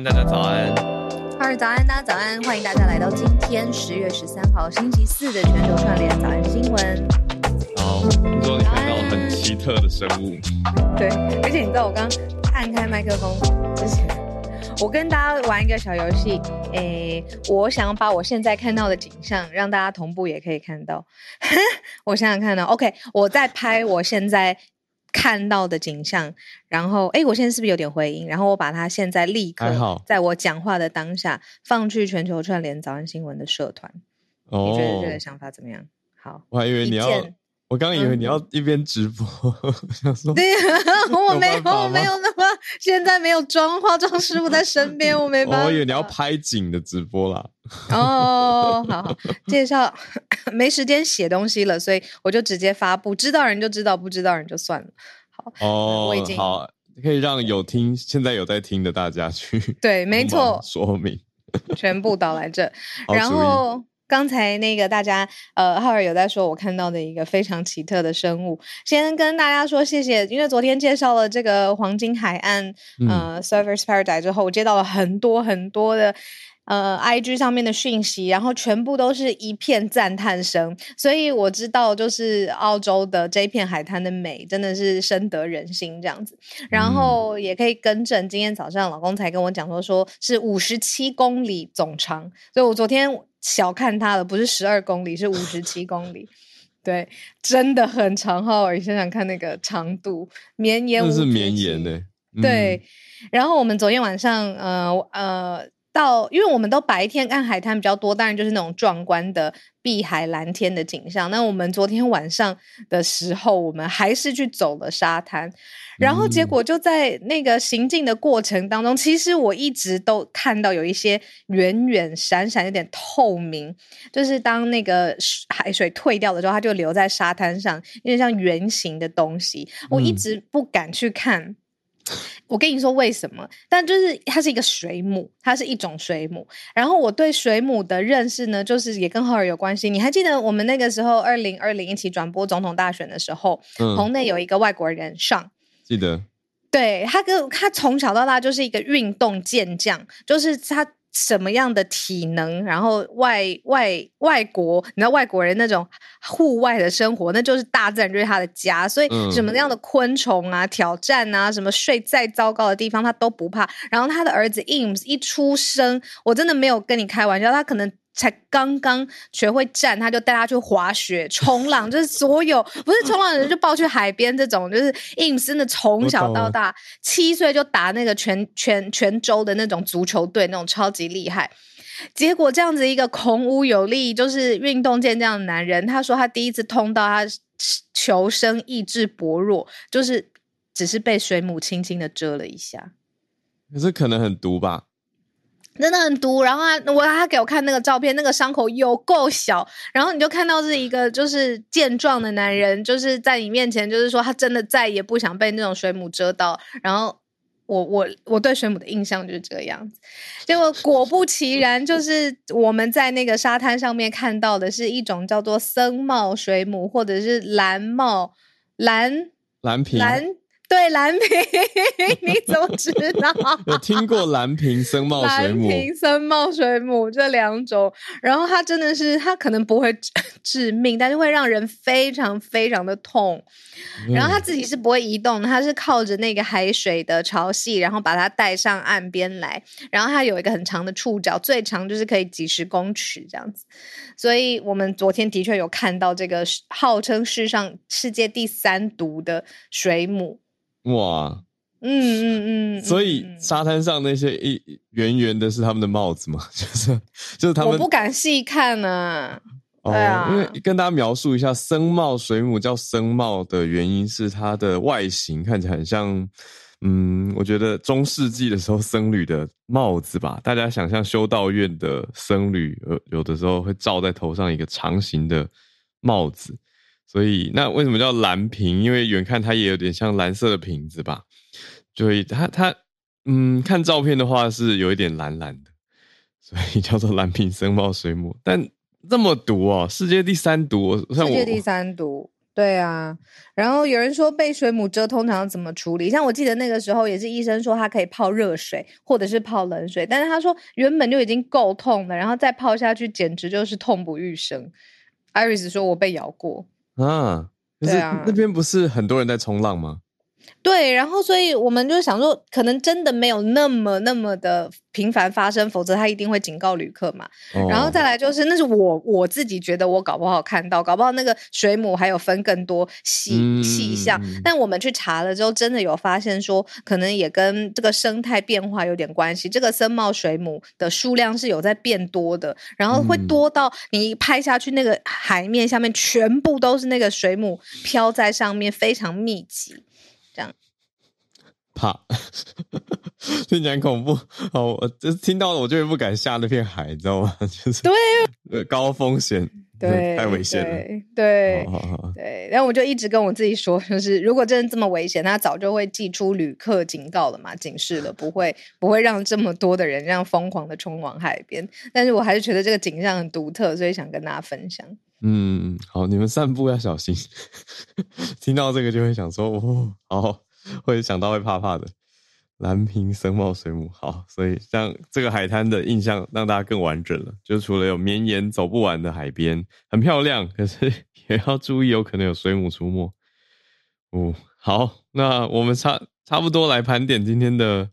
安，大家早安。哈喽，早安，大家早安。欢迎大家来到今天十月十三号星期四的全球串联早安新闻。好，听说你看到很奇特的生物。对，而且你知道我刚按开麦克风之前，我跟大家玩一个小游戏。诶，我想把我现在看到的景象让大家同步也可以看到。我想想看呢，OK，我在拍我现在。看到的景象，然后哎，我现在是不是有点回音？然后我把它现在立刻在我讲话的当下放去全球串联早安新闻的社团。哦，你觉得这个想法怎么样？好，我还以为你要，我刚刚以为你要一边直播，嗯、想说对，我没有，我没有那么，现在没有妆，化妆师傅在身边，我没 办法。我以为你要拍景的直播啦。哦，好，好，介绍。没时间写东西了，所以我就直接发布，知道人就知道，不知道人就算了。好，哦，我已经好，可以让有听现在有在听的大家去对，没错，说明全部导来这。然后刚才那个大家呃，浩尔有在说，我看到的一个非常奇特的生物，先跟大家说谢谢，因为昨天介绍了这个黄金海岸呃 Surfers Paradise 之后，我接到了很多很多的。呃，IG 上面的讯息，然后全部都是一片赞叹声，所以我知道，就是澳洲的这一片海滩的美，真的是深得人心这样子。然后也可以更正，今天早上老公才跟我讲说，说是五十七公里总长，所以我昨天小看它了，不是十二公里，是五十七公里，对，真的很长哈。你想想看那个长度，绵延无绝，是绵延的，对。然后我们昨天晚上，呃呃。到，因为我们都白天看海滩比较多，当然就是那种壮观的碧海蓝天的景象。那我们昨天晚上的时候，我们还是去走了沙滩，然后结果就在那个行进的过程当中，嗯、其实我一直都看到有一些远远闪闪、有点透明，就是当那个海水退掉的时候，它就留在沙滩上，有点像圆形的东西。我一直不敢去看。我跟你说为什么？但就是它是一个水母，它是一种水母。然后我对水母的认识呢，就是也跟赫尔有关系。你还记得我们那个时候二零二零一起转播总统大选的时候，嗯、棚内有一个外国人上，记得，对，他跟他从小到大就是一个运动健将，就是他。什么样的体能，然后外外外国，你知道外国人那种户外的生活，那就是大自然就是他的家，所以什么样的昆虫啊、挑战啊，什么睡再糟糕的地方他都不怕。然后他的儿子 Eames 一出生，我真的没有跟你开玩笑，他可能。才刚刚学会站，他就带他去滑雪、冲浪，就是所有不是冲浪的人就抱去海边。这种就是 Eames 真的从小到大七岁就打那个全全全州的那种足球队，那种超级厉害。结果这样子一个孔武有力，就是运动健将的男人，他说他第一次痛到他求生意志薄弱，就是只是被水母轻轻的蛰了一下。可是可能很毒吧？真的很毒，然后他我他给我看那个照片，那个伤口有够小，然后你就看到是一个就是健壮的男人，就是在你面前，就是说他真的再也不想被那种水母蛰到。然后我我我对水母的印象就是这个样子，结果果不其然，就是我们在那个沙滩上面看到的是一种叫做僧帽水母，或者是蓝帽蓝蓝瓶蓝。对蓝瓶，你怎么知道？有听过蓝瓶僧帽水母、蓝瓶僧帽水母这两种，然后它真的是，它可能不会致命，但是会让人非常非常的痛。然后它自己是不会移动，它是靠着那个海水的潮汐，然后把它带上岸边来。然后它有一个很长的触角，最长就是可以几十公尺这样子。所以我们昨天的确有看到这个号称世上世界第三毒的水母。哇，嗯嗯嗯，所以沙滩上那些一圆圆的是他们的帽子吗？就是就是他们，我不敢细看呢、啊。哦，对啊，因为跟大家描述一下，僧帽水母叫僧帽的原因是它的外形看起来很像，嗯，我觉得中世纪的时候僧侣的帽子吧。大家想象修道院的僧侣，呃，有的时候会罩在头上一个长形的帽子。所以那为什么叫蓝瓶？因为远看它也有点像蓝色的瓶子吧。所以它它嗯，看照片的话是有一点蓝蓝的，所以叫做蓝瓶僧帽水母。但这么毒哦，世界第三毒，世界第三毒，对啊。然后有人说被水母蛰通常怎么处理？像我记得那个时候也是医生说它可以泡热水或者是泡冷水，但是他说原本就已经够痛了，然后再泡下去简直就是痛不欲生。Iris 说我被咬过啊，可是那边不是很多人在冲浪吗？对，然后所以我们就想说，可能真的没有那么那么的频繁发生，否则他一定会警告旅客嘛。哦、然后再来就是，那是我我自己觉得我搞不好看到，搞不好那个水母还有分更多细细项。嗯、但我们去查了之后，真的有发现说，可能也跟这个生态变化有点关系。这个森茂水母的数量是有在变多的，然后会多到你拍下去那个海面下面全部都是那个水母飘在上面，非常密集。这样怕，听起来恐怖。哦，我就是听到了，我就会不敢下那片海，你知道吗？就是对，高风险，对，太危险了。对对然后我就一直跟我自己说，就是如果真的这么危险，他早就会寄出旅客警告了嘛，警示了，不会不会让这么多的人这样疯狂的冲往海边。但是我还是觉得这个景象很独特，所以想跟大家分享。嗯，好，你们散步要小心。听到这个就会想说，哦，好，会想到会怕怕的。蓝瓶僧帽水母，好，所以像这个海滩的印象让大家更完整了。就除了有绵延走不完的海边，很漂亮，可是也要注意有可能有水母出没。哦，好，那我们差差不多来盘点今天的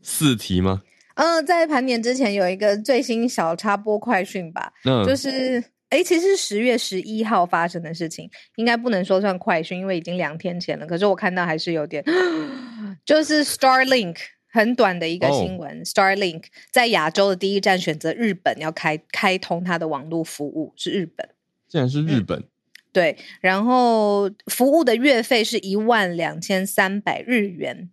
四题吗？嗯、呃，在盘点之前有一个最新小插播快讯吧，嗯，就是。哎，其实是十月十一号发生的事情，应该不能说算快讯，因为已经两天前了。可是我看到还是有点，就是 Starlink 很短的一个新闻。Oh. Starlink 在亚洲的第一站选择日本，要开开通它的网络服务，是日本。竟然是日本。嗯，对，然后服务的月费是一万两千三百日元。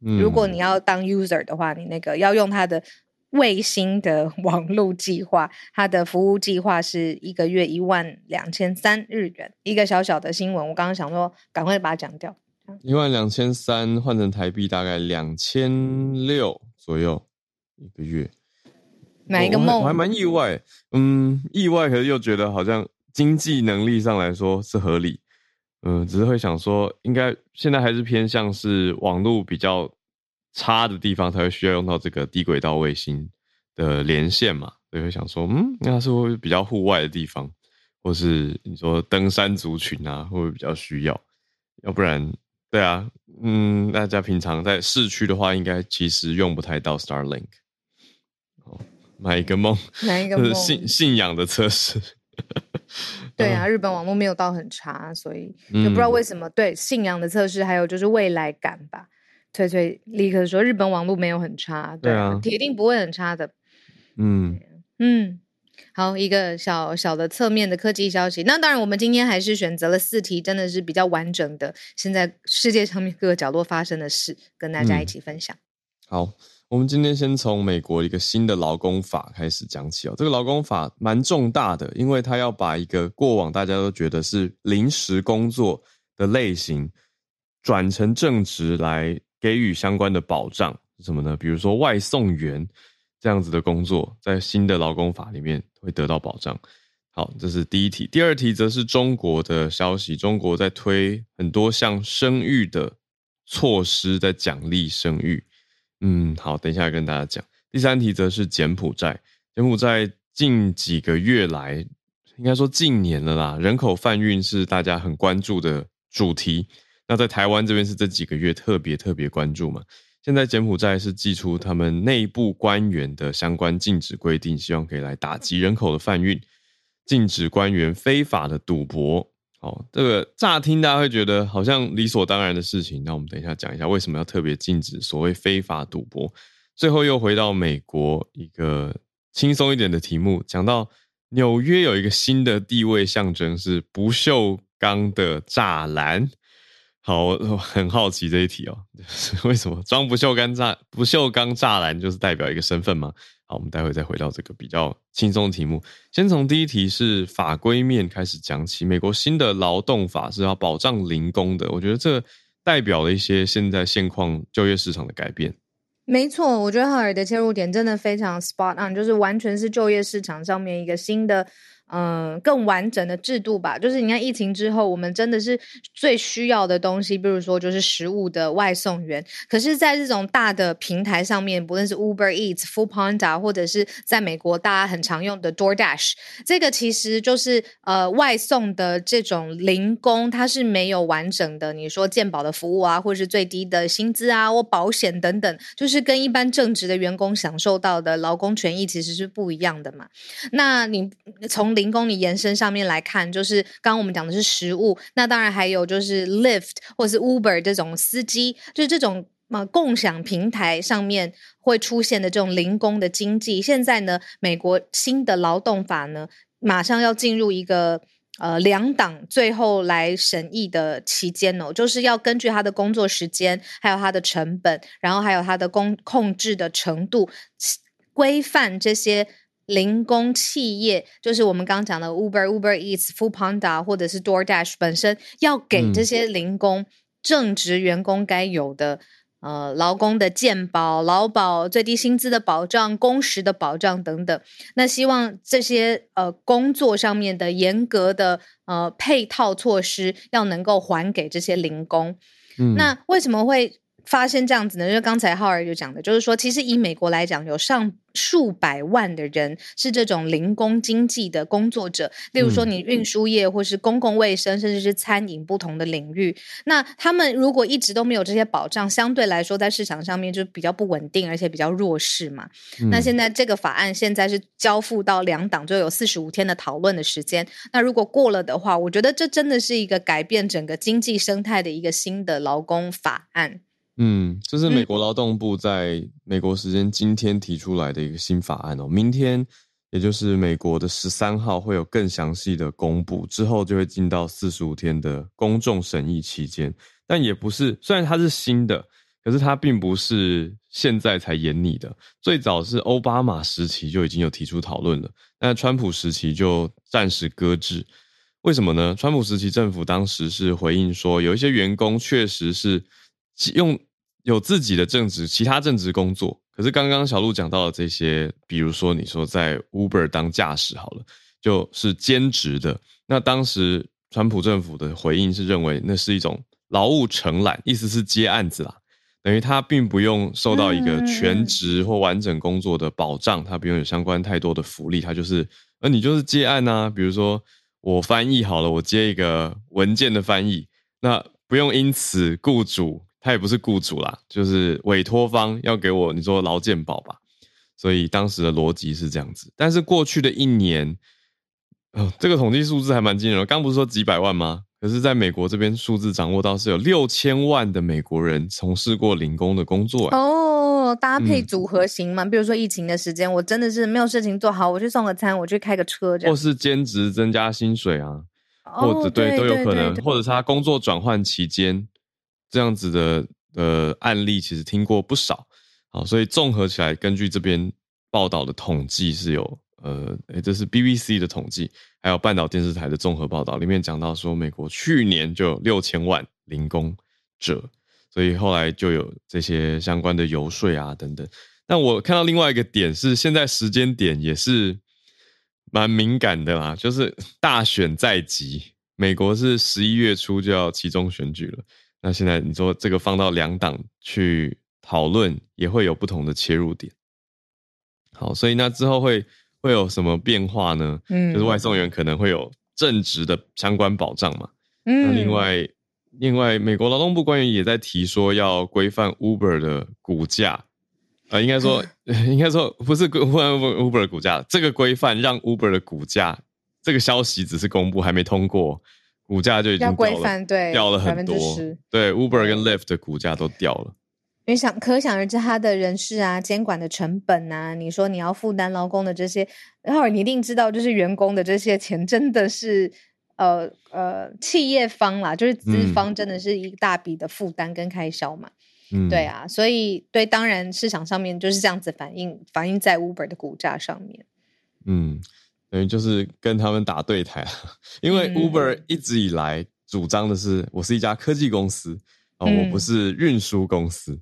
嗯，如果你要当 user 的话，你那个要用它的。卫星的 网络计划，它的服务计划是一个月一万两千三日元。一个小小的新闻，我刚刚想说，赶快把它讲掉。一万两千三换成台币大概两千六左右一个月，哪一个梦？我还蛮意外，嗯，意外，可是又觉得好像经济能力上来说是合理，嗯，只是会想说，应该现在还是偏向是网络比较。差的地方才会需要用到这个低轨道卫星的连线嘛，所以会想说，嗯，那是会比较户外的地方，或是你说登山族群啊，会不会比较需要？要不然，对啊，嗯，大家平常在市区的话，应该其实用不太到 Starlink。哦，买一个梦，买一个梦，信信仰的测试。对啊，日本网络没有到很差，所以就不知道为什么。嗯、对，信仰的测试，还有就是未来感吧。翠翠立刻说：“日本网络没有很差，对啊，铁定不会很差的。”嗯嗯，好，一个小小的侧面的科技消息。那当然，我们今天还是选择了四题，真的是比较完整的。现在世界上面各个角落发生的事，跟大家一起分享。嗯、好，我们今天先从美国一个新的劳工法开始讲起哦。这个劳工法蛮重大的，因为它要把一个过往大家都觉得是临时工作的类型转成正职来。给予相关的保障是什么呢？比如说外送员这样子的工作，在新的劳工法里面会得到保障。好，这是第一题。第二题则是中国的消息，中国在推很多项生育的措施，在奖励生育。嗯，好，等一下跟大家讲。第三题则是柬埔寨，柬埔寨近几个月来，应该说近年了啦，人口贩运是大家很关注的主题。那在台湾这边是这几个月特别特别关注嘛？现在柬埔寨是祭出他们内部官员的相关禁止规定，希望可以来打击人口的贩运，禁止官员非法的赌博，好，这个乍听大家会觉得好像理所当然的事情，那我们等一下讲一下为什么要特别禁止所谓非法赌博。最后又回到美国一个轻松一点的题目，讲到纽约有一个新的地位象征是不锈钢的栅栏。好，我很好奇这一题哦，为什么装不锈钢栅不锈钢栅栏就是代表一个身份吗？好，我们待会再回到这个比较轻松的题目。先从第一题是法规面开始讲起。美国新的劳动法是要保障零工的，我觉得这代表了一些现在现况就业市场的改变。没错，我觉得浩尔的切入点真的非常 spot on，就是完全是就业市场上面一个新的。嗯，更完整的制度吧。就是你看疫情之后，我们真的是最需要的东西，比如说就是食物的外送员。可是，在这种大的平台上面，不论是 Uber Eats、Foodpanda，或者是在美国大家很常用的 DoorDash，这个其实就是呃外送的这种零工，它是没有完整的，你说健保的服务啊，或者是最低的薪资啊，或保险等等，就是跟一般正职的员工享受到的劳工权益其实是不一样的嘛。那你从零工你延伸上面来看，就是刚刚我们讲的是食物，那当然还有就是 Lyft 或是 Uber 这种司机，就是这种嘛共享平台上面会出现的这种零工的经济。现在呢，美国新的劳动法呢，马上要进入一个呃两党最后来审议的期间哦，就是要根据他的工作时间，还有他的成本，然后还有他的工控制的程度，规范这些。零工企业就是我们刚刚讲的 Uber、Uber Eats、Foodpanda 或者是 DoorDash 本身要给这些零工正职员工该有的、嗯、呃劳工的健保、劳保、最低薪资的保障、工时的保障等等。那希望这些呃工作上面的严格的呃配套措施要能够还给这些零工。嗯，那为什么会？发生这样子呢，就是刚才浩儿就讲的，就是说，其实以美国来讲，有上数百万的人是这种零工经济的工作者。例如说，你运输业或是公共卫生，甚至是餐饮不同的领域，那他们如果一直都没有这些保障，相对来说在市场上面就比较不稳定，而且比较弱势嘛。嗯。那现在这个法案现在是交付到两党，就有四十五天的讨论的时间。那如果过了的话，我觉得这真的是一个改变整个经济生态的一个新的劳工法案。嗯，这是美国劳动部在美国时间今天提出来的一个新法案哦。明天，也就是美国的十三号，会有更详细的公布，之后就会进到四十五天的公众审议期间。但也不是，虽然它是新的，可是它并不是现在才演拟的。最早是奥巴马时期就已经有提出讨论了，那川普时期就暂时搁置。为什么呢？川普时期政府当时是回应说，有一些员工确实是用。有自己的正职，其他正职工作。可是刚刚小路讲到的这些，比如说你说在 Uber 当驾驶好了，就是兼职的。那当时川普政府的回应是认为那是一种劳务承揽，意思是接案子啦，等于他并不用受到一个全职或完整工作的保障，他不用有相关太多的福利，他就是，而你就是接案啊。比如说我翻译好了，我接一个文件的翻译，那不用因此雇主。他也不是雇主啦，就是委托方要给我，你说劳健保吧，所以当时的逻辑是这样子。但是过去的一年，哦，这个统计数字还蛮惊人的。刚不是说几百万吗？可是在美国这边数字掌握到是有六千万的美国人从事过零工的工作。哦，搭配组合型嘛，嗯，比如说疫情的时间，我真的是没有事情做好，我去送个餐，我去开个车这样，或是兼职增加薪水啊，或者对都有可能，或者是他工作转换期间。这样子的呃案例其实听过不少，好，所以综合起来，根据这边报道的统计是有呃，诶，这是 BBC 的统计，还有半岛电视台的综合报道，里面讲到说，美国去年就有六千万零工者，所以后来就有这些相关的游说啊等等。但我看到另外一个点是，现在时间点也是蛮敏感的啦，就是大选在即，美国是十一月初就要期中选举了。那现在你说这个放到两党去讨论，也会有不同的切入点。好，所以那之后会会有什么变化呢？嗯，就是外送员可能会有正职的相关保障嘛。嗯，那另外另外，美国劳动部官员也在提说要规范 Uber 的股价啊，呃，应该说 应该说不是规范 Uber 的股价，这个规范让 Uber 的股价，这个消息只是公布还没通过。股价就已经掉了，对，掉了很多。对，Uber 跟 Lyft 的股价都掉了。因为想可想而知，他的人事啊、监管的成本啊，你说你要负担劳工的这些，然后你一定知道，就是员工的这些钱，真的是呃呃，企业方啦，就是资方，真的是一大笔的负担跟开销嘛。嗯，对啊，所以对，当然市场上面就是这样子反映，反映在 Uber 的股价上面。嗯，等于就是跟他们打对台，因为 Uber 一直以来主张的是，我是一家科技公司哦，我不是运输公司。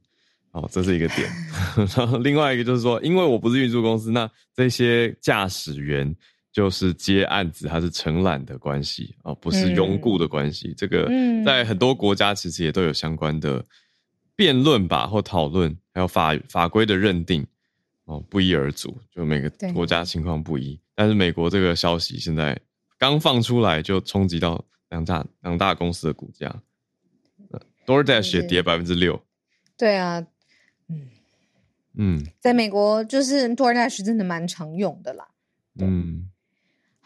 哦，这是一个点。然后另外一个就是说，因为我不是运输公司，那这些驾驶员就是接案子，它是承揽的关系哦，不是拥雇的关系。嗯、这个在很多国家其实也都有相关的辩论吧，或讨论，还有法法规的认定哦，不一而足，就每个国家情况不一。但是美国这个消息现在刚放出来，就冲击到两大两大公司的股价，DoorDash 也跌百分之六。对啊。嗯嗯，在美国就是 DoorDash 真的蛮常用的啦。嗯，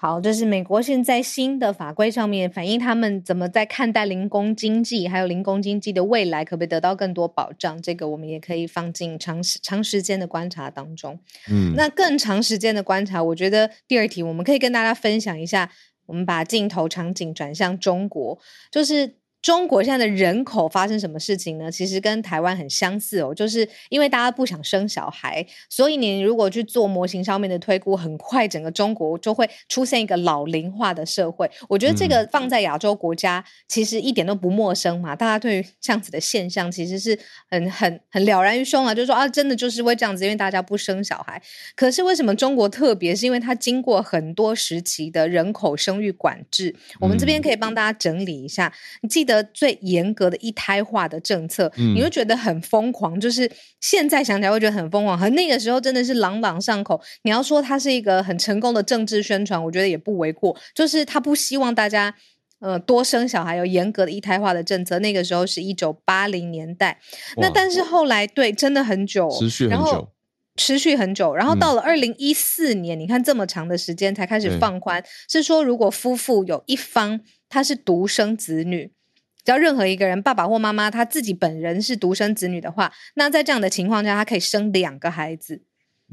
好，这是美国现在新的法规上面反映他们怎么在看待零工经济，还有零工经济的未来可不可以得到更多保障？这个我们也可以放进长时长时间的观察当中。嗯，那更长时间的观察，我觉得第二题我们可以跟大家分享一下。我们把镜头场景转向中国，就是。中国现在的人口发生什么事情呢？其实跟台湾很相似哦，就是因为大家不想生小孩，所以你如果去做模型上面的推估，很快整个中国就会出现一个老龄化的社会。我觉得这个放在亚洲国家，其实一点都不陌生嘛。大家对于这样子的现象，其实是很很很了然于胸啊，就是说啊，真的就是会这样子，因为大家不生小孩。可是为什么中国特别？是因为它经过很多时期的人口生育管制。我们这边可以帮大家整理一下，你记。的最严格的一胎化的政策，嗯、你会觉得很疯狂。就是现在想起来会觉得很疯狂，和那个时候真的是朗朗上口。你要说它是一个很成功的政治宣传，我觉得也不为过。就是他不希望大家呃多生小孩，有严格的一胎化的政策。那个时候是一九八零年代，那但是后来对真的很久，持续很久，持续很久。然后到了二零一四年，嗯、你看这么长的时间才开始放宽，是说如果夫妇有一方他是独生子女。只要任何一个人，爸爸或妈妈，他自己本人是独生子女的话，那在这样的情况下，他可以生两个孩子。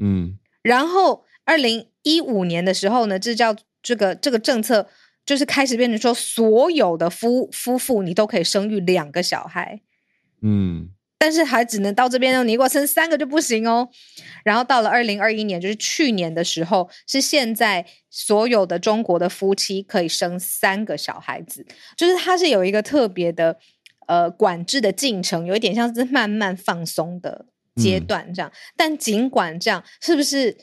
嗯，然后二零一五年的时候呢，这叫这个这个政策就是开始变成说，所有的夫夫妇你都可以生育两个小孩。嗯。但是还只能到这边哦，你如果生三个就不行哦。然后到了二零二一年，就是去年的时候，是现在所有的中国的夫妻可以生三个小孩子，就是它是有一个特别的呃管制的进程，有一点像是慢慢放松的阶段这样。嗯、但尽管这样，是不是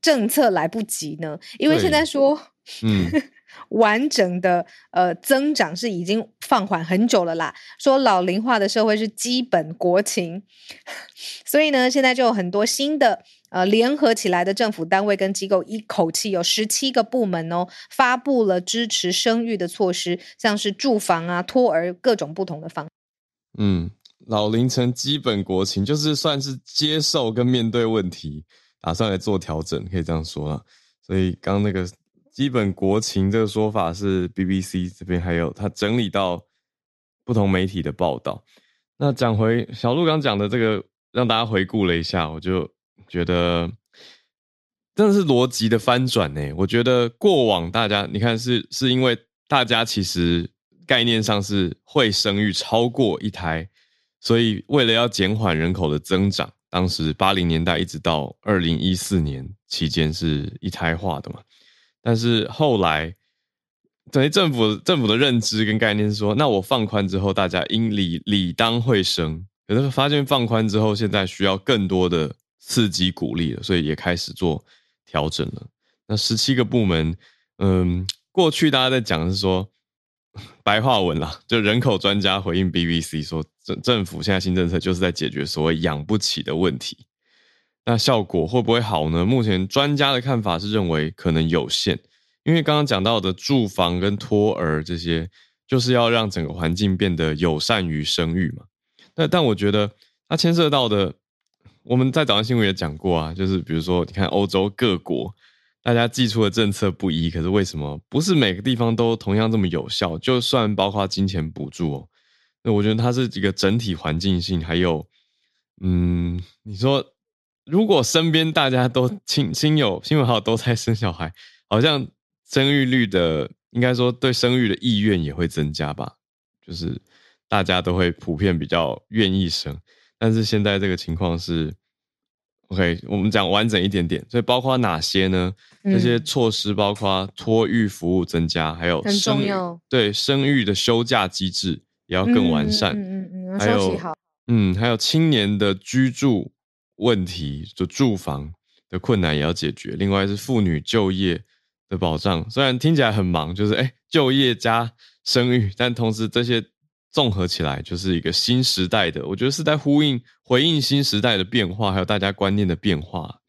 政策来不及呢？因为现在说，嗯。完整的呃增长是已经放缓很久了啦。说老龄化的社会是基本国情，所以呢，现在就有很多新的呃联合起来的政府单位跟机构，一口气有十七个部门哦，发布了支持生育的措施，像是住房啊、托儿各种不同的方。嗯，老龄成基本国情，就是算是接受跟面对问题，打算来做调整，可以这样说了。所以刚那个。基本国情这个说法是 BBC 这边还有他整理到不同媒体的报道。那讲回小鹿刚讲的这个，让大家回顾了一下，我就觉得真的是逻辑的翻转呢。我觉得过往大家你看是是因为大家其实概念上是会生育超过一胎，所以为了要减缓人口的增长，当时八零年代一直到二零一四年期间是一胎化的嘛。但是后来，等于政府政府的认知跟概念是说，那我放宽之后，大家应理理当会生。可是发现放宽之后，现在需要更多的刺激鼓励了，所以也开始做调整了。那十七个部门，嗯，过去大家在讲是说，白话文啦，就人口专家回应 BBC 说，政政府现在新政策就是在解决所谓养不起的问题。那效果会不会好呢？目前专家的看法是认为可能有限，因为刚刚讲到的住房跟托儿这些，就是要让整个环境变得友善于生育嘛。那但我觉得它牵涉到的，我们在早上新闻也讲过啊，就是比如说你看欧洲各国，大家寄出的政策不一，可是为什么不是每个地方都同样这么有效？就算包括金钱补助哦，那我觉得它是一个整体环境性，还有，嗯，你说如果身边大家都亲亲友亲朋好友都在生小孩，好像生育率的，应该说对生育的意愿也会增加吧，就是大家都会普遍比较愿意生，但是现在这个情况是。OK，我们讲完整一点点，所以包括哪些呢？这些措施包括托育服务增加，还有生育。对生育的休假机制也要更完善。嗯嗯嗯，还有嗯，还有青年的居住问题，就住房的困难也要解决。另外是妇女就业的保障，虽然听起来很忙，就是哎就业加生育，但同时这些。综合起来就是一个新时代的，我觉得是在呼应、回应新时代的变化，还有大家观念的变化。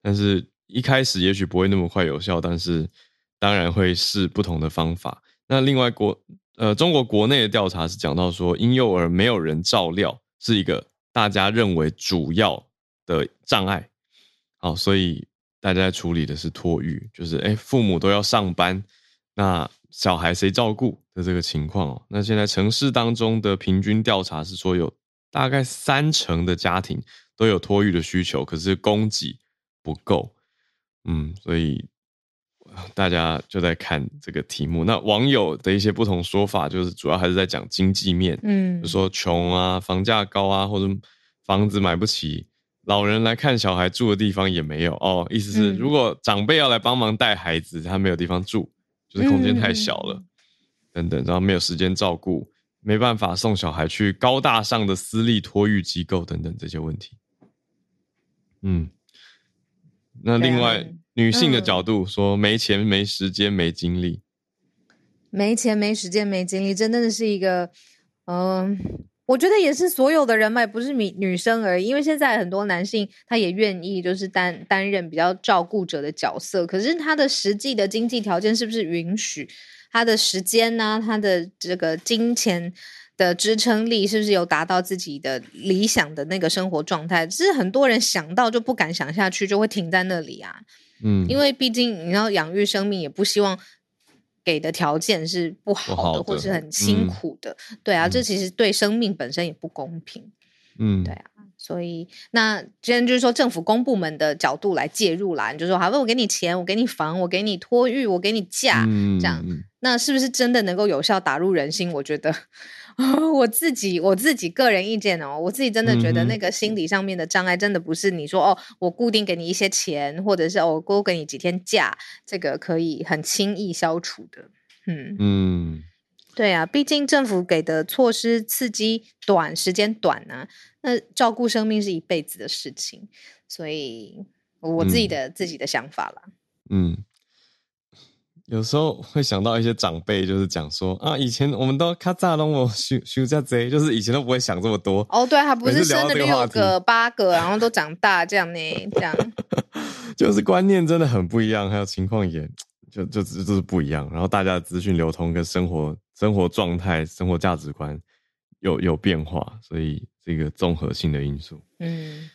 但是一开始也许不会那么快有效，但是当然会试不同的方法。那另外国呃，中国国内的调查是讲到说，婴幼儿没有人照料是一个大家认为主要的障碍。好，所以大家在处理的是托育，就是诶，父母都要上班，那。小孩谁照顾的这个情况哦，那现在城市当中的平均调查是说，有大概三成的家庭都有托育的需求，可是供给不够，嗯，所以大家就在看这个题目。那网友的一些不同说法，就是主要还是在讲经济面，嗯，就说穷啊，房价高啊，或者房子买不起，老人来看小孩住的地方也没有哦，意思是如果长辈要来帮忙带孩子，他没有地方住。就是空间太小了，嗯、等等，然后没有时间照顾，没办法送小孩去高大上的私立托育机构等等这些问题。嗯，那另外、啊、女性的角度说，没钱、没时间、没精力，没钱、没时间、没精力，真的是一个，嗯、呃。我觉得也是所有的人脉，不是女女生而已，因为现在很多男性他也愿意就是担担任比较照顾者的角色，可是他的实际的经济条件是不是允许？他的时间呢？他的这个金钱的支撑力是不是有达到自己的理想的那个生活状态？只是很多人想到就不敢想下去，就会停在那里啊。嗯，因为毕竟你要养育生命，也不希望。给的条件是不好的，或是很辛苦的，嗯、对啊，这其实对生命本身也不公平，嗯，对啊，所以那今天就是说政府公部门的角度来介入啦，你就说好，我给你钱，我给你房，我给你托育，我给你假，嗯、这样，那是不是真的能够有效打入人心？我觉得。我自己我自己个人意见哦，我自己真的觉得那个心理上面的障碍，真的不是你说哦，我固定给你一些钱，或者是哦我多给你几天假，这个可以很轻易消除的。嗯嗯，对啊，毕竟政府给的措施刺激短，时间短呢、啊，那照顾生命是一辈子的事情，所以我自己的、嗯、自己的想法啦。嗯。有时候会想到一些长辈，就是讲说啊，以前我们都卡扎拢我休休假贼，就是以前都不会想这么多。哦，对，还不是生了六个、八个，然后都长大这样呢，这样。就是观念真的很不一样，还有情况也就就就是不一样。然后大家的资讯流通跟生活生活状态、生活价值观有有变化，所以这个综合性的因素。嗯。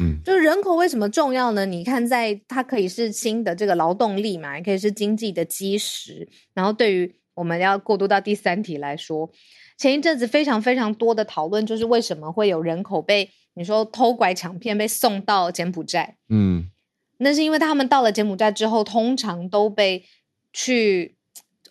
嗯，就是人口为什么重要呢？你看，在它可以是新的这个劳动力嘛，也可以是经济的基石。然后，对于我们要过渡到第三题来说，前一阵子非常非常多的讨论，就是为什么会有人口被你说偷拐抢骗被送到柬埔寨？嗯，那是因为他们到了柬埔寨之后，通常都被去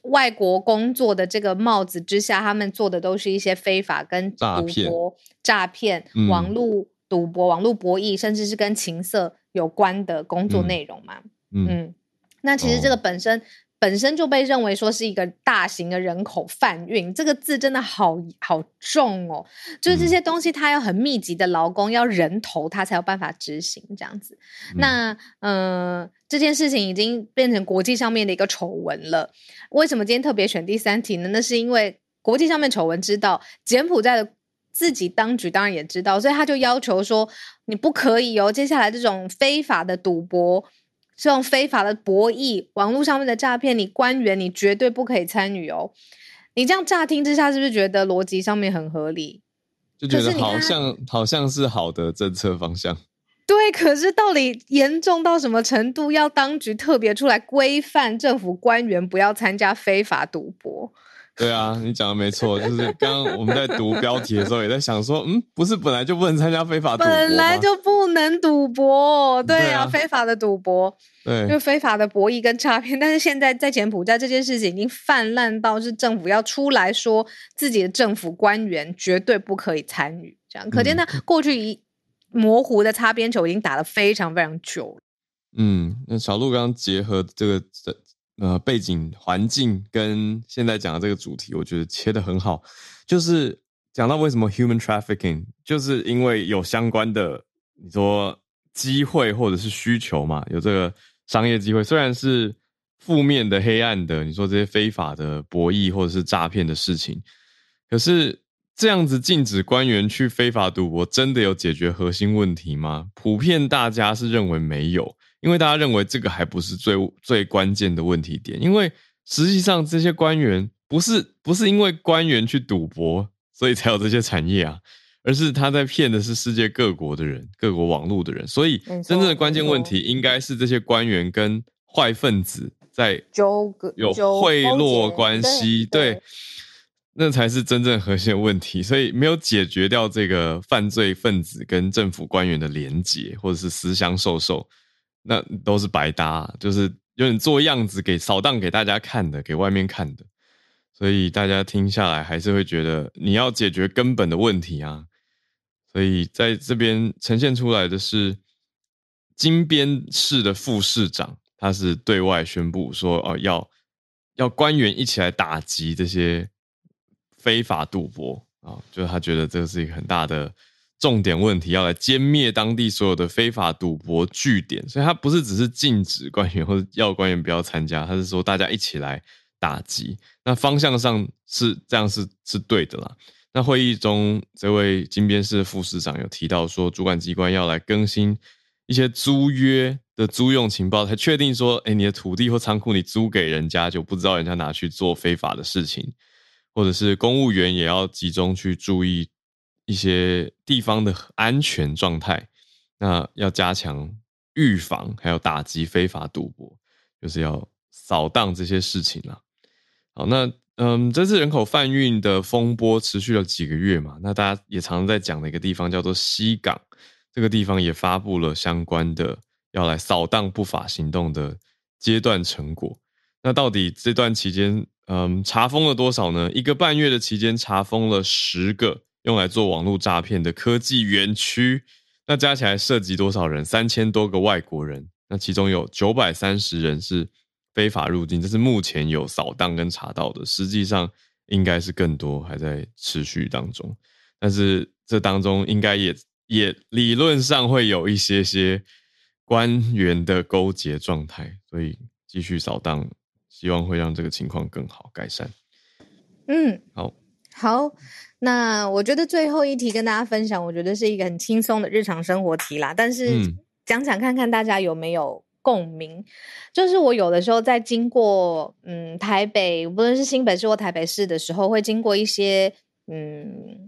外国工作的这个帽子之下，他们做的都是一些非法跟赌博、诈骗、嗯、网络。赌博、网络博弈，甚至是跟情色有关的工作内容嘛？嗯，嗯，那其实这个本身、哦、本身就被认为说是一个大型的人口贩运，这个字真的好好重哦。就是这些东西，它要很密集的劳工，要人头，它才有办法执行这样子。嗯、那嗯、呃，这件事情已经变成国际上面的一个丑闻了。为什么今天特别选第三题呢？那是因为国际上面丑闻知道柬埔寨的。自己当局当然也知道，所以他就要求说，你不可以哦。接下来这种非法的赌博、这种非法的博弈、网络上面的诈骗，你官员你绝对不可以参与哦。你这样乍听之下，是不是觉得逻辑上面很合理？就觉得好像好像是好的政策方向。对，可是到底严重到什么程度，要当局特别出来规范政府官员不要参加非法赌博？对啊，你讲的没错，就是刚刚我们在读标题的时候也在想说，嗯，不是本来就不能参加非法赌博？本来就不能赌博，对啊，对啊，非法的赌博，对，就非法的博弈跟诈骗。但是现在在柬埔寨这件事情已经泛滥到是政府要出来说自己的政府官员绝对不可以参与，这样可见呢，过去一模糊的擦边球已经打了非常非常久了。嗯，那小鹿刚刚结合这个这。呃，背景环境跟现在讲的这个主题，我觉得切得很好。就是讲到为什么 human trafficking，就是因为有相关的你说机会或者是需求嘛，有这个商业机会，虽然是负面的、黑暗的，你说这些非法的博弈或者是诈骗的事情，可是这样子禁止官员去非法赌博，真的有解决核心问题吗？普遍大家是认为没有。因为大家认为这个还不是最最关键的问题点，因为实际上这些官员不是不是因为官员去赌博，所以才有这些产业啊，而是他在骗的是世界各国的人，各国网络的人，所以真正的关键问题应该是这些官员跟坏分子在有贿赂关系，对，那才是真正核心的问题，所以没有解决掉这个犯罪分子跟政府官员的连结，或者是私相授受。那都是白搭，就是有点做样子给扫荡给大家看的，给外面看的，所以大家听下来还是会觉得你要解决根本的问题啊。所以在这边呈现出来的是金边市的副市长，他是对外宣布说哦，要要官员一起来打击这些非法赌博啊，就是他觉得这是一个很大的。重点问题要来歼灭当地所有的非法赌博据点，所以他不是只是禁止官员或者要官员不要参加，他是说大家一起来打击。那方向上是这样是是对的啦。那会议中，这位金边市副市长有提到说，主管机关要来更新一些租约的租用情报，才确定说，哎，你的土地或仓库你租给人家，就不知道人家拿去做非法的事情，或者是公务员也要集中去注意。一些地方的安全状态，那要加强预防，还有打击非法赌博，就是要扫荡这些事情了。好，那嗯，这次人口贩运的风波持续了几个月嘛，那大家也常常在讲的一个地方叫做西港，这个地方也发布了相关的要来扫荡不法行动的阶段成果。那到底这段期间，嗯，查封了多少呢？一个半月的期间，查封了十个。用来做网络诈骗的科技园区，那加起来涉及多少人？三千多个外国人，那其中有九百三十人是非法入境，这是目前有扫荡跟查到的，实际上应该是更多，还在持续当中。但是这当中应该也也理论上会有一些些官员的勾结状态，所以继续扫荡，希望会让这个情况更好改善。嗯，好，好。那我觉得最后一题跟大家分享，我觉得是一个很轻松的日常生活题啦。但是讲讲看看大家有没有共鸣？就是我有的时候在经过嗯台北，无论是新北市或台北市的时候，会经过一些嗯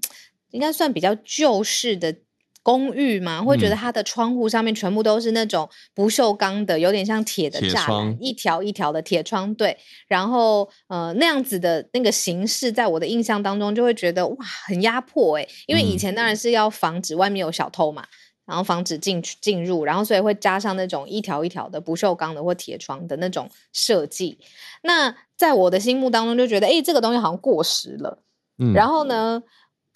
应该算比较旧式的。公寓嘛，会觉得它的窗户上面全部都是那种不锈钢的，有点像铁的栅栏，一条一条的铁窗。对，然后呃那样子的那个形式，在我的印象当中就会觉得哇，很压迫诶，因为以前当然是要防止外面有小偷嘛，然后防止进去进入，然后所以会加上那种一条一条的不锈钢的或铁窗的那种设计。那在我的心目当中就觉得，哎，这个东西好像过时了。嗯，然后呢，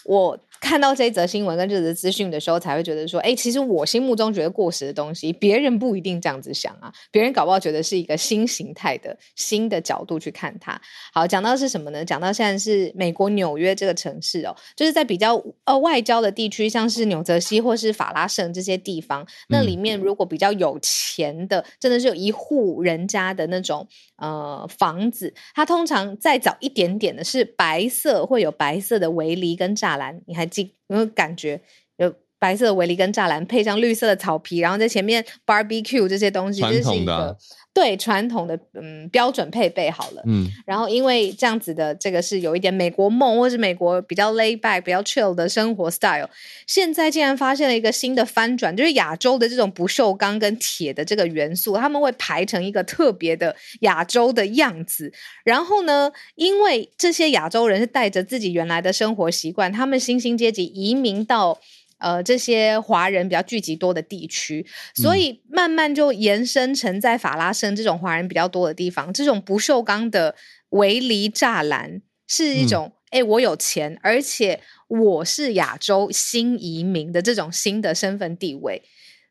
我。看到这一则新闻跟这则资讯的时候，才会觉得说，哎，其实我心目中觉得过时的东西，别人不一定这样子想啊。别人搞不好觉得是一个新形态的新的角度去看它。好，讲到是什么呢？讲到现在是美国纽约这个城市哦，就是在比较呃外交的地区，像是纽泽西或是法拉盛这些地方，那里面如果比较有钱的，真的是有一户人家的那种呃房子，它通常再早一点点的是白色，会有白色的围篱跟栅栏，你还记。有没有感觉？有白色的围篱跟栅栏，配上绿色的草皮，然后在前面 barbecue 这些东西，传统的啊、这是一个对传统的嗯标准配备好了。嗯，然后因为这样子的这个是有一点美国梦，或是美国比较 lay back、比较 chill 的生活 style，现在竟然发现了一个新的翻转，就是亚洲的这种不锈钢跟铁的这个元素，他们会排成一个特别的亚洲的样子。然后呢，因为这些亚洲人是带着自己原来的生活习惯，他们新兴阶级移民到。呃，这些华人比较聚集多的地区，所以慢慢就延伸成在法拉盛这种华人比较多的地方，这种不锈钢的围篱栅栏是一种，哎、嗯，我有钱，而且我是亚洲新移民的这种新的身份地位，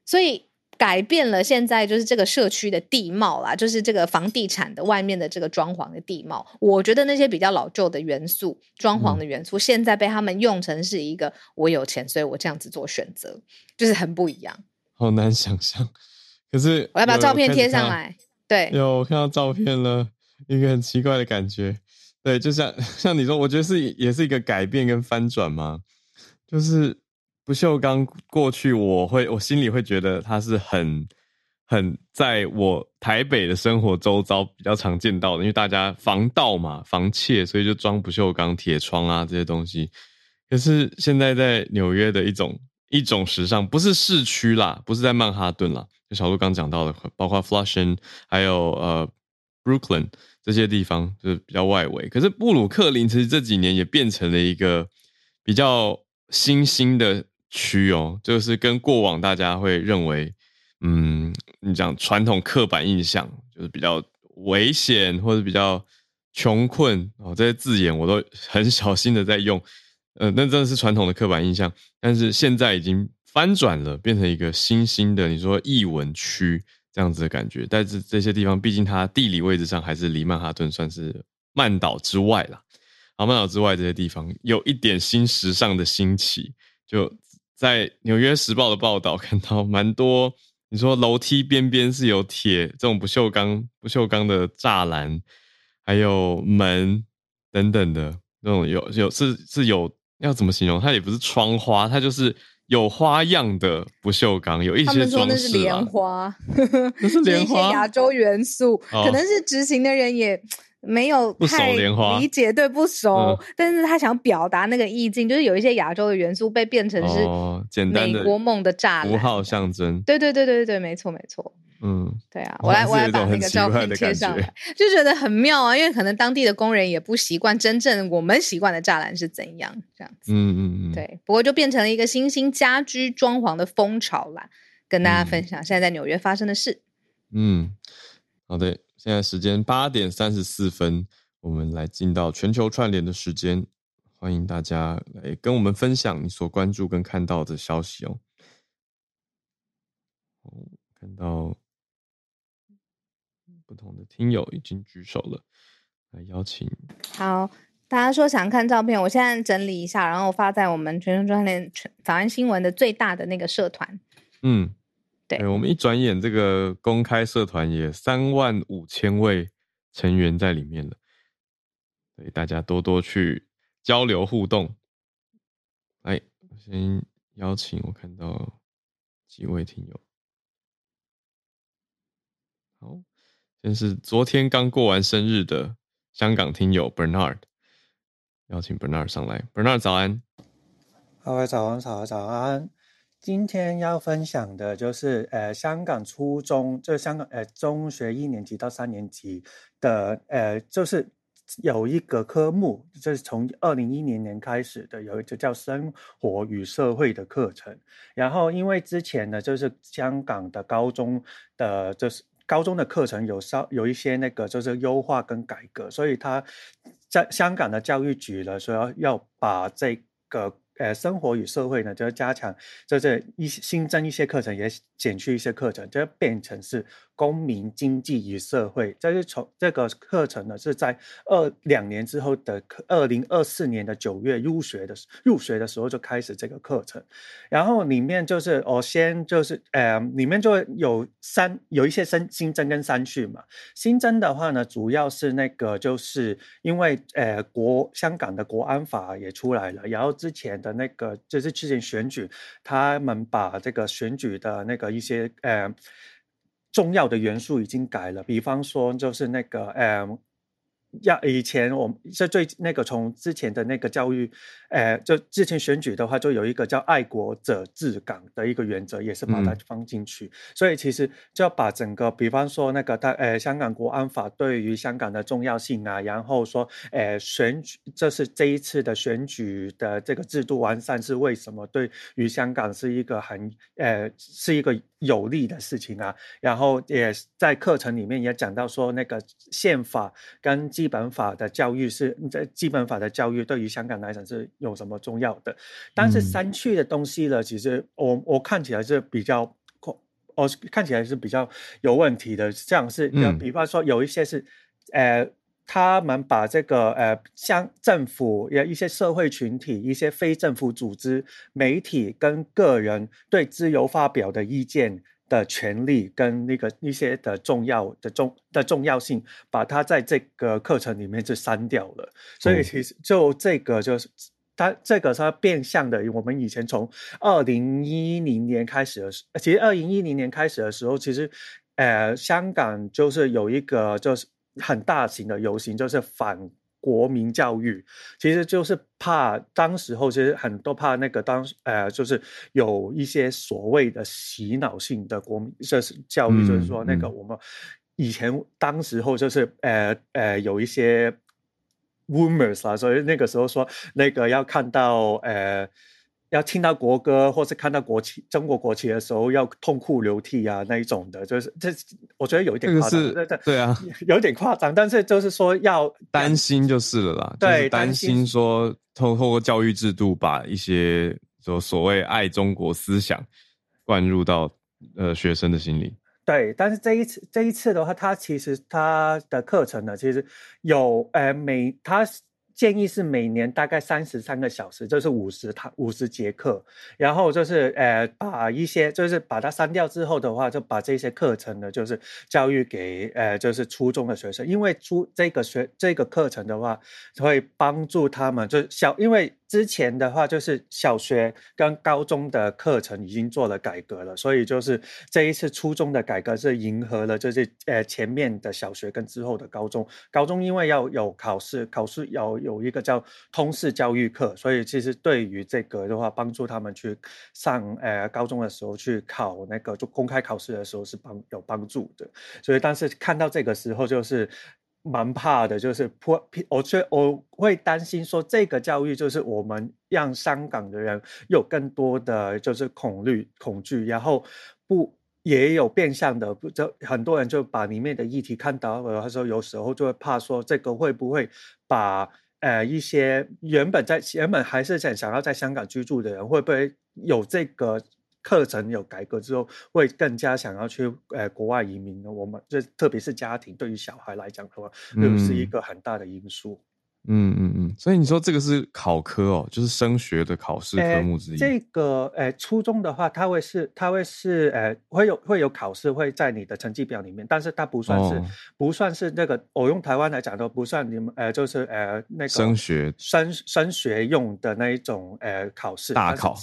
所以。改变了现在就是这个社区的地貌啦，就是这个房地产的外面的这个装潢的地貌。我觉得那些比较老旧的元素，装潢的元素，嗯、现在被他们用成是一个我有钱，所以我这样子做选择，就是很不一样。好难想象，可是 我要把照片贴上来。对，有我看到照片了，一个很奇怪的感觉。对，就像 像你说，我觉得是也是一个改变跟翻转嘛，就是。不锈钢过去，我会我心里会觉得它是很很在我台北的生活周遭比较常见到的，因为大家防盗嘛，防窃，所以就装不锈钢铁窗啊这些东西。可是现在在纽约的一种一种时尚，不是市区啦，不是在曼哈顿啦，就小鹿刚讲到的，包括 Flushing 还有呃 Brooklyn 这些地方就是比较外围。可是布鲁克林其实这几年也变成了一个比较新兴的。区哦，就是跟过往大家会认为，嗯，你讲传统刻板印象，就是比较危险或者比较穷困哦，这些字眼我都很小心的在用，呃，那真的是传统的刻板印象，但是现在已经翻转了，变成一个新兴的，你说艺文区这样子的感觉，但是这些地方毕竟它地理位置上还是离曼哈顿算是曼岛之外啦，啊，曼岛之外这些地方有一点新时尚的兴起，就。在《纽约时报》的报道看到蛮多，你说楼梯边边是有铁这种不锈钢、不锈钢的栅栏，还有门等等的那种有有是是有要怎么形容？它也不是窗花，它就是有花样的不锈钢，有一些装饰。他们说那是莲花，那是 莲花，亚洲元素，哦、可能是执行的人也。没有太理解，对，不熟，嗯、但是他想表达那个意境，就是有一些亚洲的元素被变成是美国梦的栅栏符号象征。对对对对对，没错没错。嗯，对啊，我来我来把那个照片贴上来，就觉得很妙啊，因为可能当地的工人也不习惯真正我们习惯的栅栏是怎样这样子。嗯嗯嗯，对，不过就变成了一个新兴家居装潢的风潮啦，跟大家分享现在在纽约发生的事。嗯，好的。现在时间八点三十四分，我们来进到全球串联的时间，欢迎大家来跟我们分享你所关注跟看到的消息哦。哦，看到不同的听友已经举手了，来邀请。好，大家说想看照片，我现在整理一下，然后发在我们全球串联早安新闻的最大的那个社团。嗯。对、欸，我们一转眼，这个公开社团也三万五千位成员在里面了，所以大家多多去交流互动。来，我先邀请我看到几位听友。好，先是昨天刚过完生日的香港听友 Bernard，邀请 Bernard 上来。Bernard 早安，各位早安，早安，早安。今天要分享的就是，呃，香港初中，就香港呃中学一年级到三年级的，呃，就是有一个科目，就是从二零一零年开始的，有一个叫生活与社会的课程。然后因为之前呢，就是香港的高中的，就是高中的课程有稍有一些那个就是优化跟改革，所以他在香港的教育局呢，说要把这个。呃，生活与社会呢，就要加强，就是一新增一些课程，也减去一些课程，就变成是公民经济与社会。这是从这个课程呢，是在二两年之后的二零二四年的九月入学的入学的时候就开始这个课程。然后里面就是我先就是呃，里面就有三有一些新新增跟删去嘛。新增的话呢，主要是那个就是因为呃国香港的国安法也出来了，然后之前的那个就是之前选举，他们把这个选举的那个。一些呃重要的元素已经改了，比方说就是那个呃。要以前我们是最那个从之前的那个教育，呃，就之前选举的话，就有一个叫爱国者治港的一个原则，也是把它放进去。嗯、所以其实就要把整个，比方说那个他呃香港国安法对于香港的重要性啊，然后说呃选举，这是这一次的选举的这个制度完善是为什么对于香港是一个很呃是一个有利的事情啊。然后也在课程里面也讲到说那个宪法跟基本法的教育是在基本法的教育对于香港来讲是有什么重要的？但是删去的东西呢，其实我我看起来是比较，哦看起来是比较有问题的。这样是，比方说有一些是，呃，他们把这个呃，像政府、有一些社会群体、一些非政府组织、媒体跟个人对自由发表的意见。的权利跟那个一些的重要的重的重要性，把它在这个课程里面就删掉了。所以其实就这个就是它这个它变相的。我们以前从二零一零年开始的时，其实二零一零年开始的时候，其实呃香港就是有一个就是很大型的游行，就是反。国民教育其实就是怕，当时候其实很多怕那个当呃，就是有一些所谓的洗脑性的国民就是教育，嗯、就是说那个我们以前当时候就是呃呃有一些 rumors 啊，所以那个时候说那个要看到呃。要听到国歌或是看到国旗、中国国旗的时候，要痛哭流涕啊，那一种的，就是这，我觉得有一点夸张，对对对啊，有点夸张。但是就是说要担心就是了啦，对，担心说透透过教育制度把一些就所谓爱中国思想灌入到呃学生的心里。对，但是这一次这一次的话，他其实他的课程呢，其实有呃每他。建议是每年大概三十三个小时，就是五十堂五十节课，然后就是呃把一些就是把它删掉之后的话，就把这些课程呢就是教育给呃就是初中的学生，因为初这个学这个课程的话会帮助他们就小因为。之前的话就是小学跟高中的课程已经做了改革了，所以就是这一次初中的改革是迎合了就是呃前面的小学跟之后的高中。高中因为要有考试，考试要有一个叫通识教育课，所以其实对于这个的话，帮助他们去上呃高中的时候去考那个就公开考试的时候是帮有帮助的。所以但是看到这个时候就是。蛮怕的，就是破，我却我会担心说，这个教育就是我们让香港的人有更多的就是恐惧恐惧，然后不也有变相的，不就很多人就把里面的议题看到，他说有时候就会怕说，这个会不会把呃一些原本在原本还是想想要在香港居住的人，会不会有这个？课程有改革之后，会更加想要去呃国外移民呢。我们这特别是家庭对于小孩来讲的话，又是一个很大的因素。嗯嗯嗯嗯。所以你说这个是考科哦，就是升学的考试科目之一。这个呃初中的话，它会是它会是呃会有会有考试会在你的成绩表里面，但是它不算是、哦、不算是那个我用台湾来讲的不算你们呃就是呃那个升学升升学用的那一种呃考试大考。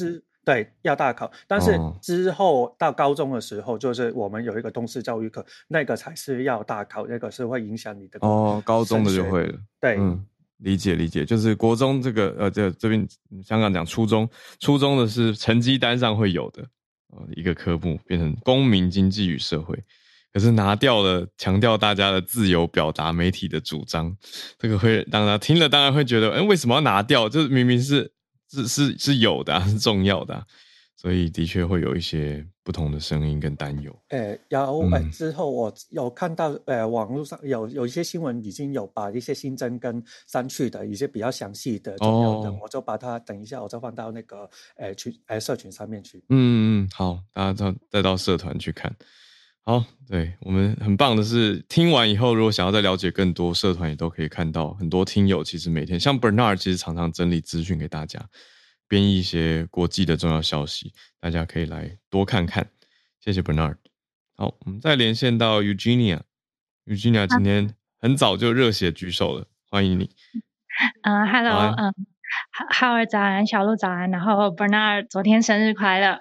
对，要大考，但是之后到高中的时候，就是我们有一个通识教育课，那个才是要大考，那个是会影响你的哦。高中的就会了，对，嗯，理解理解，就是国中这个呃，这这边香港讲初中，初中的是成绩单上会有的呃一个科目，变成公民经济与社会，可是拿掉了强调大家的自由表达、媒体的主张，这个会让他听了当然会觉得，哎，为什么要拿掉？就是明明是。是是是有的、啊，是重要的、所以的确会有一些不同的声音跟担忧。呃，然后呃之后我有看到呃网络上有有一些新闻已经有把一些新增跟删去的一些比较详细的重要的，哦、我就把它等一下我就放到那个呃群呃社群上面去。嗯嗯，好，大家再再到社团去看。好，对我们很棒的是，听完以后如果想要再了解更多，社团也都可以看到很多听友其实每天像 Bernard 其实常常整理资讯给大家。编译一些国际的重要消息，大家可以来多看看。谢谢 Bernard。好，我们再连线到 Eugenia。Eugenia 今天很早就热血举手了，欢迎你。嗯、uh,，Hello，嗯、uh,，Howard 早安，小鹿早安，然后 Bernard 昨天生日快乐。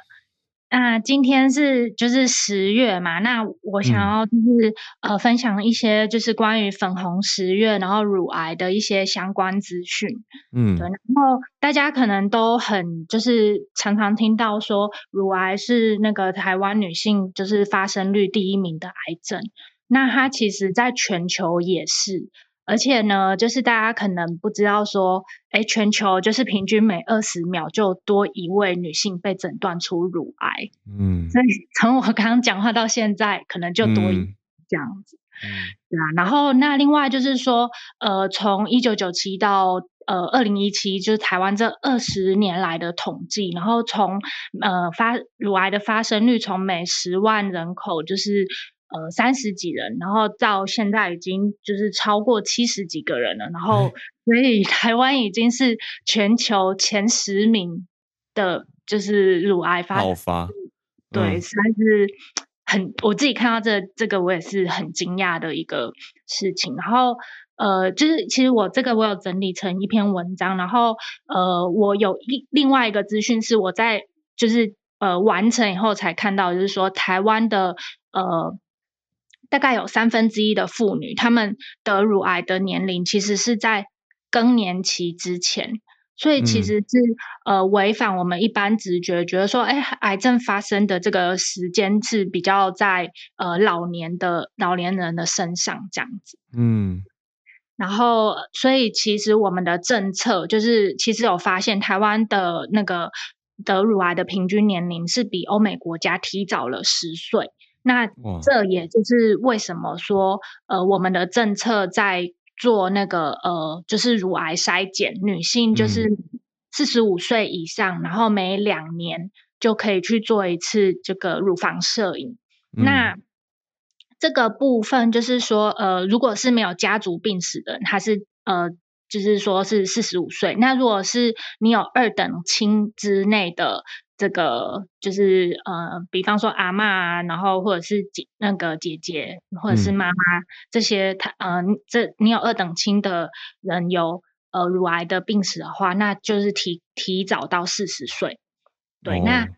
那今天是就是十月嘛，那我想要就是、嗯、呃分享一些就是关于粉红十月然后乳癌的一些相关资讯。嗯，对，然后大家可能都很就是常常听到说乳癌是那个台湾女性就是发生率第一名的癌症，那它其实在全球也是。而且呢，就是大家可能不知道说，哎，全球就是平均每二十秒就多一位女性被诊断出乳癌。嗯，所以从我刚刚讲话到现在，可能就多一这样子。嗯，对啊。然后那另外就是说，呃，从一九九七到呃二零一七，就是台湾这二十年来的统计，然后从呃发乳癌的发生率从每十万人口就是。呃，三十几人，然后到现在已经就是超过七十几个人了，然后所以台湾已经是全球前十名的，就是乳癌发爆发，对，实在是很，我自己看到这这个我也是很惊讶的一个事情。然后呃，就是其实我这个我有整理成一篇文章，然后呃，我有一另外一个资讯是我在就是呃完成以后才看到，就是说台湾的呃。大概有三分之一的妇女，她们得乳癌的年龄其实是在更年期之前，所以其实是、嗯、呃违反我们一般直觉，觉得说，哎，癌症发生的这个时间是比较在呃老年的老年人的身上这样子。嗯，然后所以其实我们的政策就是，其实有发现台湾的那个得乳癌的平均年龄是比欧美国家提早了十岁。那这也就是为什么说，呃，我们的政策在做那个呃，就是乳癌筛检，女性就是四十五岁以上，嗯、然后每两年就可以去做一次这个乳房摄影。嗯、那这个部分就是说，呃，如果是没有家族病史的人，他是呃，就是说是四十五岁。那如果是你有二等亲之内的。这个就是呃，比方说阿嬷啊，然后或者是姐那个姐姐，或者是妈妈、嗯、这些，他呃，这你有二等亲的人有呃乳癌的病史的话，那就是提提早到四十岁。对，哦、那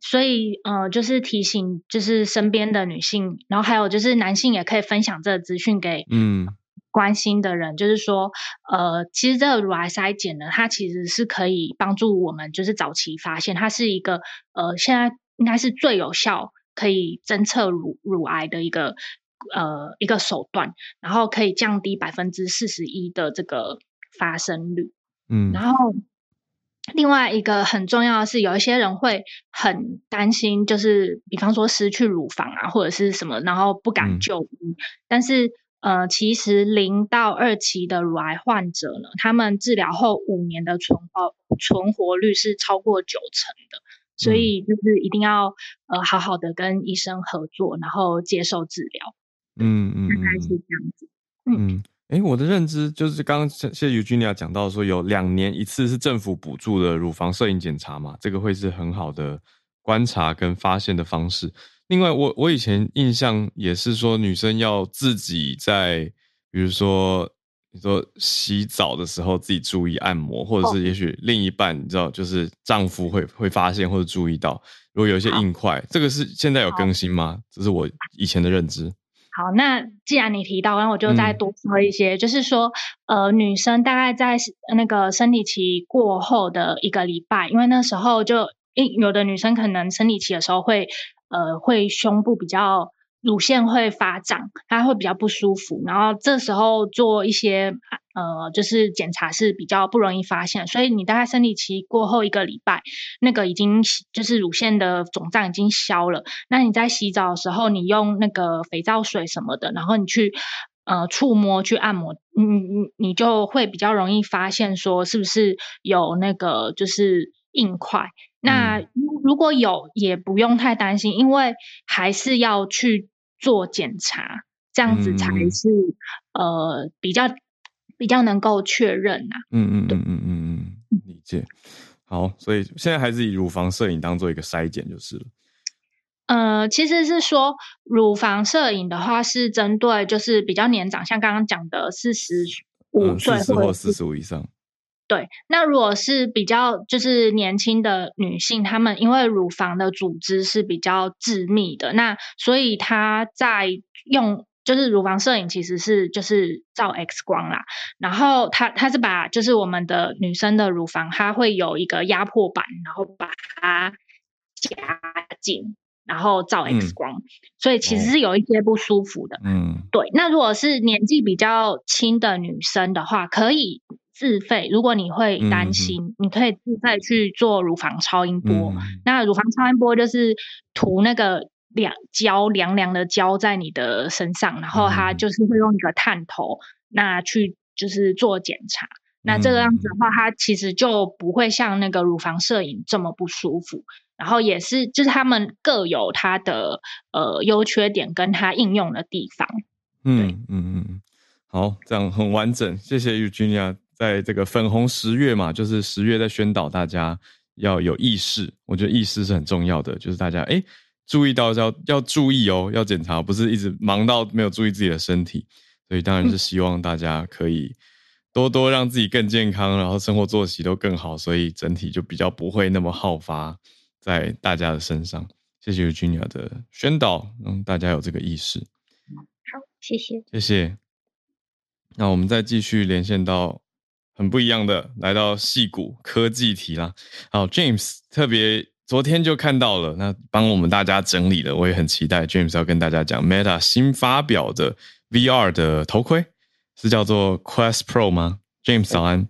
所以呃，就是提醒就是身边的女性，然后还有就是男性也可以分享这个资讯给嗯。关心的人，就是说，呃，其实这个乳癌筛检呢，它其实是可以帮助我们，就是早期发现，它是一个呃，现在应该是最有效可以侦测乳乳癌的一个呃一个手段，然后可以降低百分之四十一的这个发生率。嗯，然后另外一个很重要的是，有一些人会很担心，就是比方说失去乳房啊，或者是什么，然后不敢就医，嗯、但是。呃，其实零到二期的乳癌患者呢，他们治疗后五年的存活存活率是超过九成的，所以就是一定要呃好好的跟医生合作，然后接受治疗。嗯嗯，大概是这样子。嗯，哎、嗯，我的认知就是刚刚谢谢 Eugenia 讲到说，有两年一次是政府补助的乳房摄影检查嘛，这个会是很好的观察跟发现的方式。另外，我我以前印象也是说，女生要自己在，比如说你说洗澡的时候自己注意按摩，或者是也许另一半你知道，就是丈夫会会发现或者注意到，如果有一些硬块，这个是现在有更新吗？这是我以前的认知。好，那既然你提到，那我就再多说一些，嗯、就是说，呃，女生大概在那个生理期过后的一个礼拜，因为那时候就，诶，有的女生可能生理期的时候会。呃，会胸部比较乳腺会发胀，它会比较不舒服。然后这时候做一些呃，就是检查是比较不容易发现。所以你大概生理期过后一个礼拜，那个已经就是乳腺的肿胀已经消了。那你在洗澡的时候，你用那个肥皂水什么的，然后你去呃触摸去按摩，你你你就会比较容易发现说是不是有那个就是硬块。那如果有，也不用太担心，因为还是要去做检查，这样子才是、嗯、呃比较比较能够确认呐、啊。嗯嗯嗯嗯嗯嗯，理解。好，所以现在还是以乳房摄影当做一个筛检就是了。呃，其实是说乳房摄影的话，是针对就是比较年长，像刚刚讲的四十五岁或四十五以上。对，那如果是比较就是年轻的女性，她们因为乳房的组织是比较致密的，那所以她在用就是乳房摄影其实是就是照 X 光啦，然后她她是把就是我们的女生的乳房，它会有一个压迫板，然后把它夹紧，然后照 X 光，嗯，所以其实是有一些不舒服的。嗯，对。那如果是年纪比较轻的女生的话，可以。自费，如果你会担心，嗯、你可以自费去做乳房超音波。嗯、那乳房超音波就是涂那个凉胶凉凉的胶在你的身上，然后它就是会用一个探头，那去就是做检查。嗯、那这个样子的话，它其实就不会像那个乳房摄影这么不舒服。然后也是，就是他们各有它的呃优缺点，跟它应用的地方。嗯嗯嗯，好，这样很完整，谢谢 Eugenia。在这个粉红十月嘛，就是十月在宣导大家要有意识，我觉得意识是很重要的，就是大家诶注意到要要注意哦，要检查，不是一直忙到没有注意自己的身体，所以当然是希望大家可以多多让自己更健康，然后生活作息都更好，所以整体就比较不会那么好发在大家的身上。谢谢 Eugenia 的宣导，让大家有这个意识。好，谢谢，谢谢。那我们再继续连线到。很不一样的，来到戏谷科技题啦。好，James 特别昨天就看到了，那帮我们大家整理了，我也很期待 James 要跟大家讲 Meta 新发表的 VR 的头盔，是叫做 Quest Pro 吗？James 早安。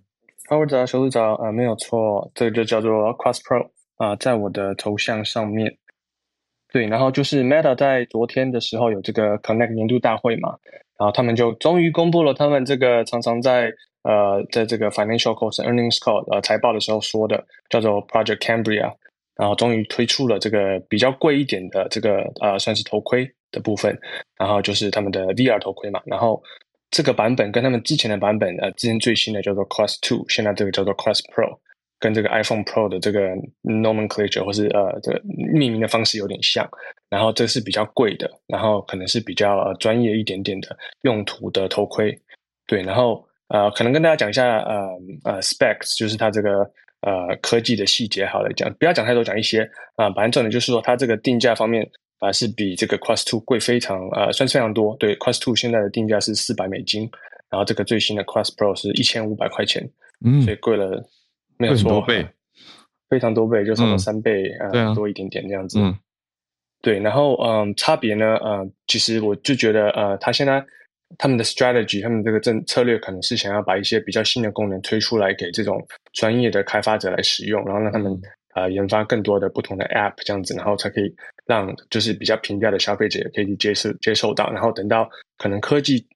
好，早，小组早啊，没有错，这个就叫做 Quest Pro 啊，在我的头像上面。对，然后就是 Meta 在昨天的时候有这个 Connect 年度大会嘛，然后他们就终于公布了他们这个常常在。呃，在这个 financial call earnings call 呃财报的时候说的叫做 Project Cambria，然后终于推出了这个比较贵一点的这个呃算是头盔的部分，然后就是他们的 VR 头盔嘛，然后这个版本跟他们之前的版本呃之前最新的叫做 Class Two，现在这个叫做 Class Pro，跟这个 iPhone Pro 的这个 nomenclature 或是呃这个命名的方式有点像，然后这是比较贵的，然后可能是比较呃专业一点点的用途的头盔，对，然后。呃，可能跟大家讲一下，呃呃，specs 就是它这个呃科技的细节，好了，讲不要讲太多，讲一些啊、呃，反正重点就是说它这个定价方面啊、呃、是比这个 Quest Two 贵非常呃算是非常多，对，Quest Two 现在的定价是四百美金，然后这个最新的 Quest Pro 是一千五百块钱，嗯，所以贵了没有错，多倍，非常多倍，就差不多三倍、啊、多一点点这样子，嗯，对，然后嗯、呃，差别呢，呃，其实我就觉得呃，它现在。他们的 strategy，他们这个政策略可能是想要把一些比较新的功能推出来给这种专业的开发者来使用，然后让他们啊、呃、研发更多的不同的 app 这样子，然后才可以让就是比较平价的消费者也可以接受接受到，然后等到可能科技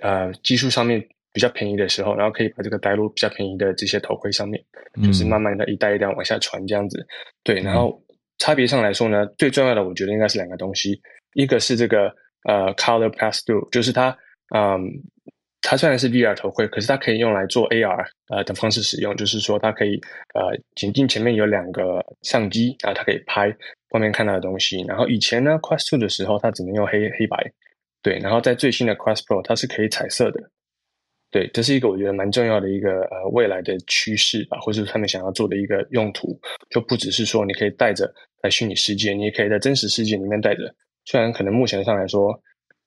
呃技术上面比较便宜的时候，然后可以把这个带入比较便宜的这些头盔上面，就是慢慢的一代一代往下传这样子。对，然后差别上来说呢，最重要的我觉得应该是两个东西，一个是这个呃 color pass through，就是它。嗯，它虽然是 VR 头盔，可是它可以用来做 AR 呃的方式使用，就是说它可以呃紧紧前面有两个相机，然后它可以拍外面看到的东西。然后以前呢，Quest Two 的时候，它只能用黑黑白，对。然后在最新的 Quest Pro，它是可以彩色的，对。这是一个我觉得蛮重要的一个呃未来的趋势吧，或者是他们想要做的一个用途，就不只是说你可以带着在虚拟世界，你也可以在真实世界里面带着。虽然可能目前上来说。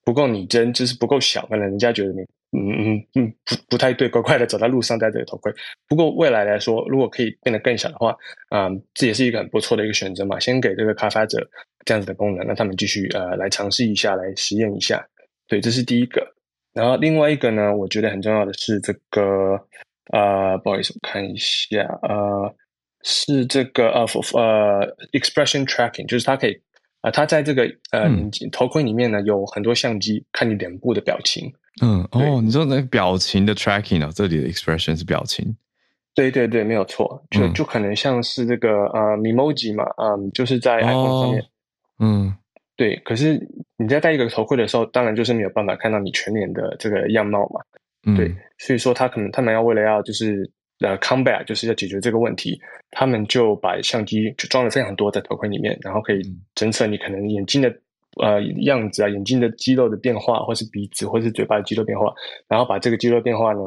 不够拟真，就是不够小，可能人家觉得你嗯嗯嗯不不太对，乖乖的走在路上戴这个头盔。不过未来来说，如果可以变得更小的话，啊、这也是一个很不错的一个选择嘛。先给这个开发者这样子的功能，让他们继续呃来尝试一下，来实验一下。对，这是第一个。然后另外一个呢，我觉得很重要的是这个呃，不好意思，我看一下，呃，是这个呃呃，expression tracking，就是它可以啊、呃，它在这个呃、嗯、头盔里面呢有很多相机，看你脸部的表情。嗯，哦，你说那个表情的 tracking 啊，这里的 expression 是表情。对对对，没有错，就、嗯、就可能像是这个呃 Memoji 嘛，嗯，就是在 iPhone 上面，哦、嗯。对，可是你在戴一个头盔的时候，当然就是没有办法看到你全脸的这个样貌嘛。嗯、对，所以说他可能他们要为了要就是呃 combat，就是要解决这个问题，他们就把相机就装了非常多在头盔里面，然后可以侦测你可能眼睛的呃样子啊，眼睛的肌肉的变化，或是鼻子或是嘴巴的肌肉变化，然后把这个肌肉变化呢，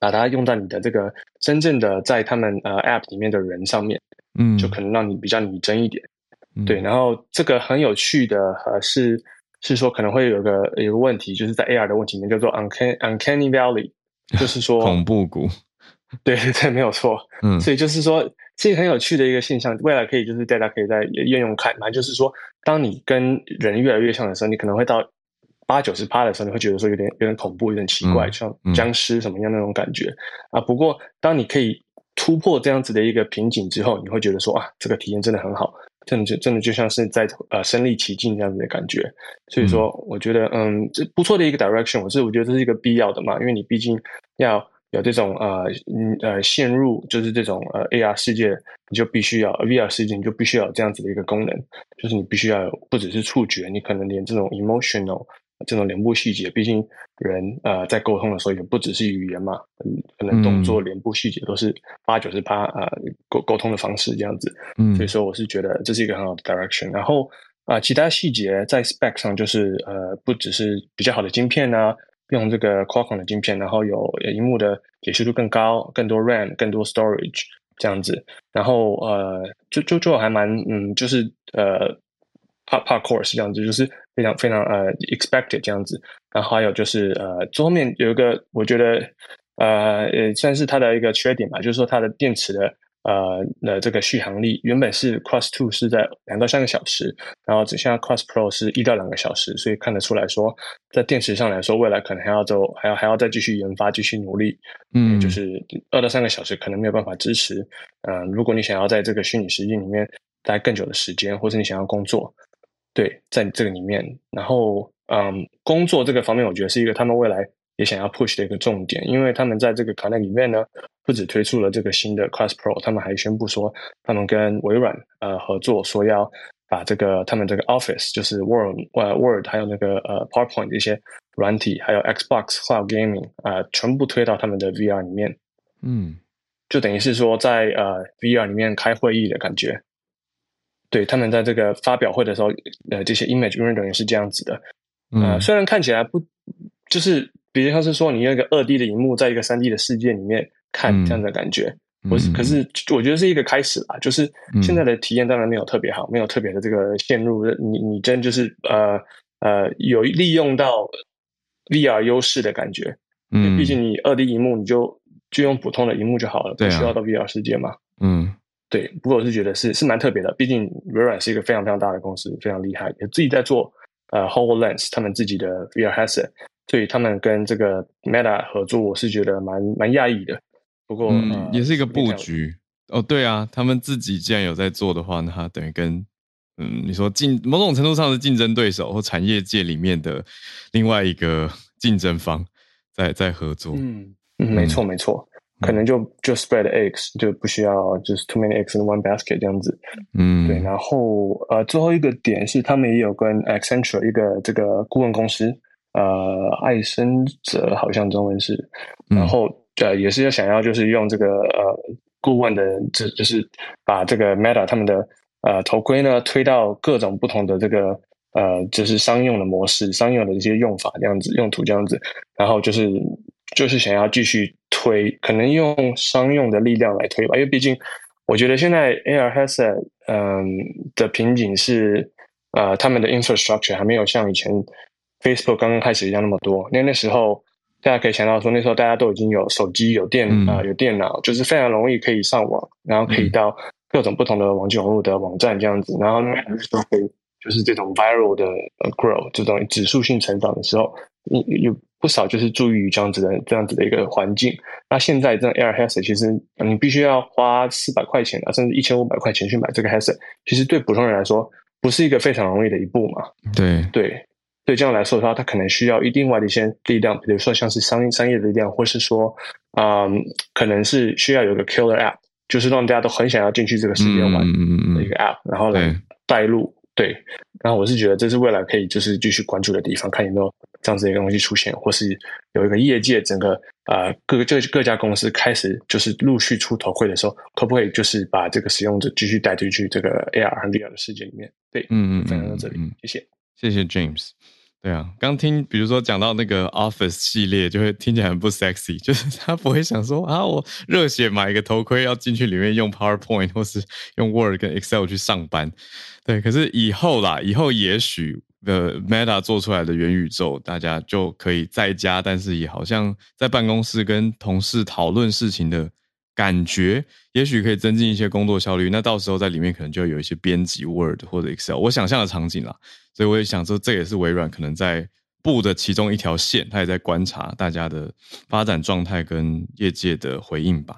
把它用到你的这个真正的在他们呃 app 里面的人上面，嗯，就可能让你比较拟真一点。对，然后这个很有趣的呃是是说可能会有个有个问题，就是在 AR 的问题里面叫做 uncanny uncanny valley，就是说 恐怖谷。对对对，没有错。嗯，所以就是说这个很有趣的一个现象，未来可以就是大家可以在应用看嘛，就是说当你跟人越来越像的时候，你可能会到八九十趴的时候，你会觉得说有点有点恐怖，有点奇怪，嗯、像僵尸什么样那种感觉、嗯、啊。不过当你可以突破这样子的一个瓶颈之后，你会觉得说啊，这个体验真的很好。真的就真的就像是在呃身临其境这样子的感觉，所以说我觉得嗯这不错的一个 direction，我是我觉得这是一个必要的嘛，因为你毕竟要有这种呃嗯呃陷入就是这种呃 AR 世界，你就必须要 VR 世界，你就必须要有这样子的一个功能，就是你必须要有不只是触觉，你可能连这种 emotional。这种脸部细节，毕竟人呃在沟通的时候也不只是语言嘛，可能动作、脸部细节都是八九十八啊沟沟通的方式这样子。嗯，所以说我是觉得这是一个很好的 direction。然后啊、呃，其他细节在 spec 上就是呃不只是比较好的晶片啊，用这个 Qualcomm 的晶片，然后有荧幕的解析度更高，更多 RAM，更多 storage 这样子。然后呃就就就还蛮嗯就是呃。Part part core 这样子，就是非常非常呃 expected 这样子。然后还有就是呃，最后面有一个我觉得呃呃算是它的一个缺点吧，就是说它的电池的呃的这个续航力原本是 Cross Two 是在两到三个小时，然后只现在 Cross Pro 是一到两个小时，所以看得出来说在电池上来说，未来可能还要走还要还要再继续研发，继续努力。嗯，就是二到三个小时可能没有办法支持。嗯、呃，如果你想要在这个虚拟实境里面待更久的时间，或是你想要工作。对，在这个里面，然后嗯，工作这个方面，我觉得是一个他们未来也想要 push 的一个重点，因为他们在这个 Connect 里面呢，不止推出了这个新的 Quest Pro，他们还宣布说，他们跟微软呃合作，说要把这个他们这个 Office，就是 Word 呃 Word，还有那个呃 PowerPoint 这些软体，还有 Xbox Cloud Gaming 啊、呃，全部推到他们的 VR 里面，嗯，就等于是说在呃 VR 里面开会议的感觉。对，他们在这个发表会的时候，呃，这些 image rendering 是这样子的，呃，嗯，虽然看起来不，就是比如像是说你用一个二 D 的荧幕在一个三 D 的世界里面看这样的感觉，不是，嗯，可是我觉得是一个开始啦，就是现在的体验当然没有特别好，没有特别的这个陷入，你你真就是呃呃有利用到 VR 优势的感觉，嗯，毕竟你二 D 荧幕你就就用普通的荧幕就好了，不需要到 VR 世界嘛，嗯。对，不过我是觉得是是蛮特别的，毕竟微软是一个非常非常大的公司，非常厉害，也自己在做呃 HoloLens 他们自己的 VR headset，所以他们跟这个 Meta 合作，我是觉得蛮蛮讶异的。不过、嗯呃、也是一个布局哦，对啊，他们自己既然有在做的话，那他等于跟嗯你说竞某种程度上的竞争对手或产业界里面的另外一个 竞争方在在合作。嗯嗯，没错没错。可能就就 spread eggs 就不需要就是 too many eggs in one basket 这样子，嗯，对。然后呃，最后一个点是他们也有跟 Accenture 一个这个顾问公司，呃，爱生者好像中文是，然后呃也是要想要就是用这个呃顾问的这就是把这个 Meta 他们的呃头盔呢推到各种不同的这个呃就是商用的模式、商用的一些用法这样子用途这样子，然后就是。就是想要继续推，可能用商用的力量来推吧，因为毕竟我觉得现在 AR headset 嗯的瓶颈是呃他们的 infrastructure 还没有像以前 Facebook 刚刚开始一样那么多，因为那时候大家可以想到说，那时候大家都已经有手机、有电啊、有电脑，就是非常容易可以上网，然后可以到各种不同的网际网络的网站这样子，然后呢都可以就是这种 viral 的呃 grow 这种指数性成长的时候，有有不少就是注意于这样子的这样子的一个环境。那现在这 Air headset 其实你必须要花四百块钱啊，甚至一千五百块钱去买这个 headset，其实对普通人来说不是一个非常容易的一步嘛。对对。对这样来说的话，它可能需要一定外的一些力量，比如说像是商业商业的力量，或是说，嗯，可能是需要有个 killer app，就是让大家都很想要进去这个世界玩的一个 app，、嗯、然后来带入。对，然后我是觉得这是未来可以就是继续关注的地方，看有没有这样子的一个东西出现，或是有一个业界整个呃各个这各家公司开始就是陆续出头盔的时候，可不可以就是把这个使用者继续带进去这个 AR 和 VR 的世界里面？对，嗯嗯，分享到这里，谢谢，谢谢 James。对啊，刚听，比如说讲到那个 Office 系列，就会听起来很不 sexy，就是他不会想说啊，我热血买一个头盔要进去里面用 PowerPoint 或是用 Word 跟 Excel 去上班。对，可是以后啦，以后也许的 Meta 做出来的元宇宙，大家就可以在家，但是也好像在办公室跟同事讨论事情的感觉，也许可以增进一些工作效率。那到时候在里面可能就有一些编辑 Word 或者 Excel，我想象的场景啦。所以我也想说，这也是微软可能在布的其中一条线，他也在观察大家的发展状态跟业界的回应吧。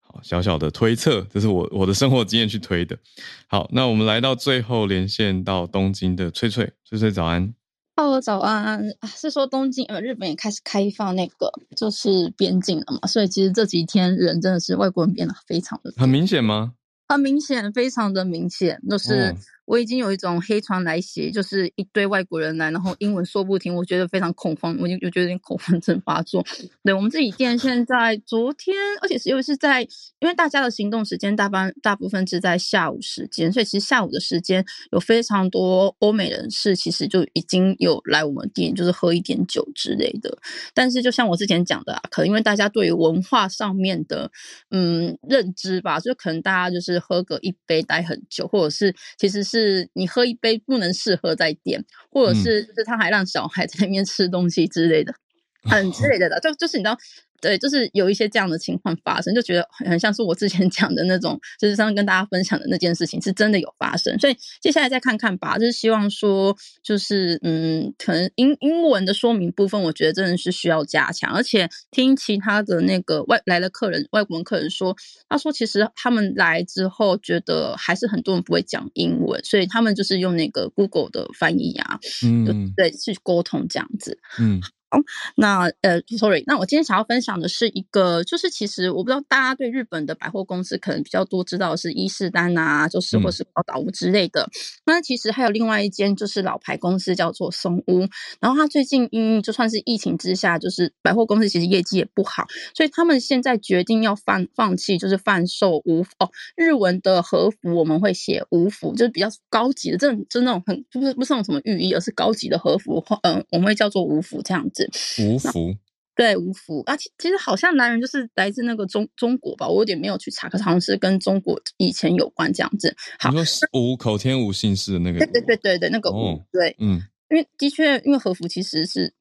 好，小小的推测，这是我我的生活经验去推的。好，那我们来到最后连线到东京的翠翠，翠翠早安。Hello，早安。是说东京呃，日本也开始开放那个就是边境了嘛？所以其实这几天人真的是外国人变得非常的很明显吗？很明显，非常的明显，就是。我已经有一种黑船来袭，就是一堆外国人来，然后英文说不停，我觉得非常恐慌，我已经就觉得有点恐慌症发作。对，我们自己店现在昨天，而且是又是在，因为大家的行动时间大半大部分是在下午时间，所以其实下午的时间有非常多欧美人士，其实就已经有来我们店，就是喝一点酒之类的。但是就像我之前讲的啊，可能因为大家对于文化上面的嗯认知吧，就可能大家就是喝个一杯待很久，或者是其实是。是你喝一杯不能试喝再点，或者是就是他还让小孩在那边吃东西之类的，很之类的的，就就是你知道。对，就是有一些这样的情况发生，就觉得很像是我之前 讲的那种，就是上次跟大家分享的那件事情是真的有发生。所以接下来再看看吧，就是希望说，就是嗯，可能英英文的说明部分，我觉得真的是需要加强。而且听其他的那个外来的客人，外国人客人说，他说其实他们来之后，觉得还是很多人不会讲英文，所以他们就是用那个 Google 的翻译啊，嗯，对，去沟通这样子，嗯。那呃，sorry，那我今天想要分享的是一个，就是其实我不知道大家对日本的百货公司可能比较多知道的是伊势丹啊，就是或是宝岛屋之类的。嗯、那其实还有另外一间就是老牌公司叫做松屋，然后它最近因就算是疫情之下，就是百货公司其实业绩也不好，所以他们现在决定要放放弃，就是贩售无哦，日文的和服我们会写无服，就是比较高级的，这种就那种很不是不是那种什么浴衣，而是高级的和服，嗯、呃，我们会叫做无服这样子。和服，对，无福啊，其其实好像男人就是来自那个中中国吧，我有点没有去查，可是好像是跟中国以前有关这样子。好，你说无口天无姓氏的那个，对对对对对，那个无、哦，对，嗯，因为的确，因为和服其实是。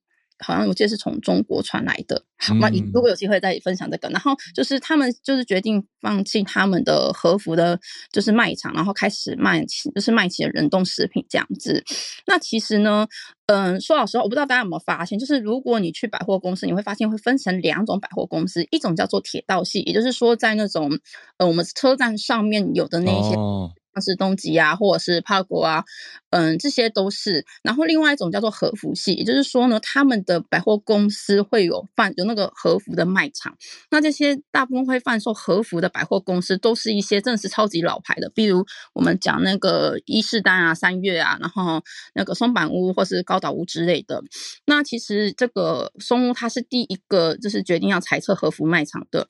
好像我记得是从中国传来的，好，那如果有机会再分享这个。然后就是他们就是决定放弃他们的和服的，就是卖场，然后开始卖起，就是卖起了冷冻食品这样子。那其实呢，嗯，说老实话，我不知道大家有没有发现，就是如果你去百货公司，你会发现会分成两种百货公司，一种叫做铁道系，也就是说在那种呃我们车站上面有的那一些。哦像是东急啊，或者是帕国啊，嗯，这些都是。然后另外一种叫做和服系，也就是说呢，他们的百货公司会有贩有那个和服的卖场。那这些大部分会贩售和服的百货公司，都是一些正式超级老牌的，比如我们讲那个伊势丹啊、三越啊，然后那个松坂屋或是高岛屋之类的。那其实这个松屋它是第一个就是决定要裁撤和服卖场的。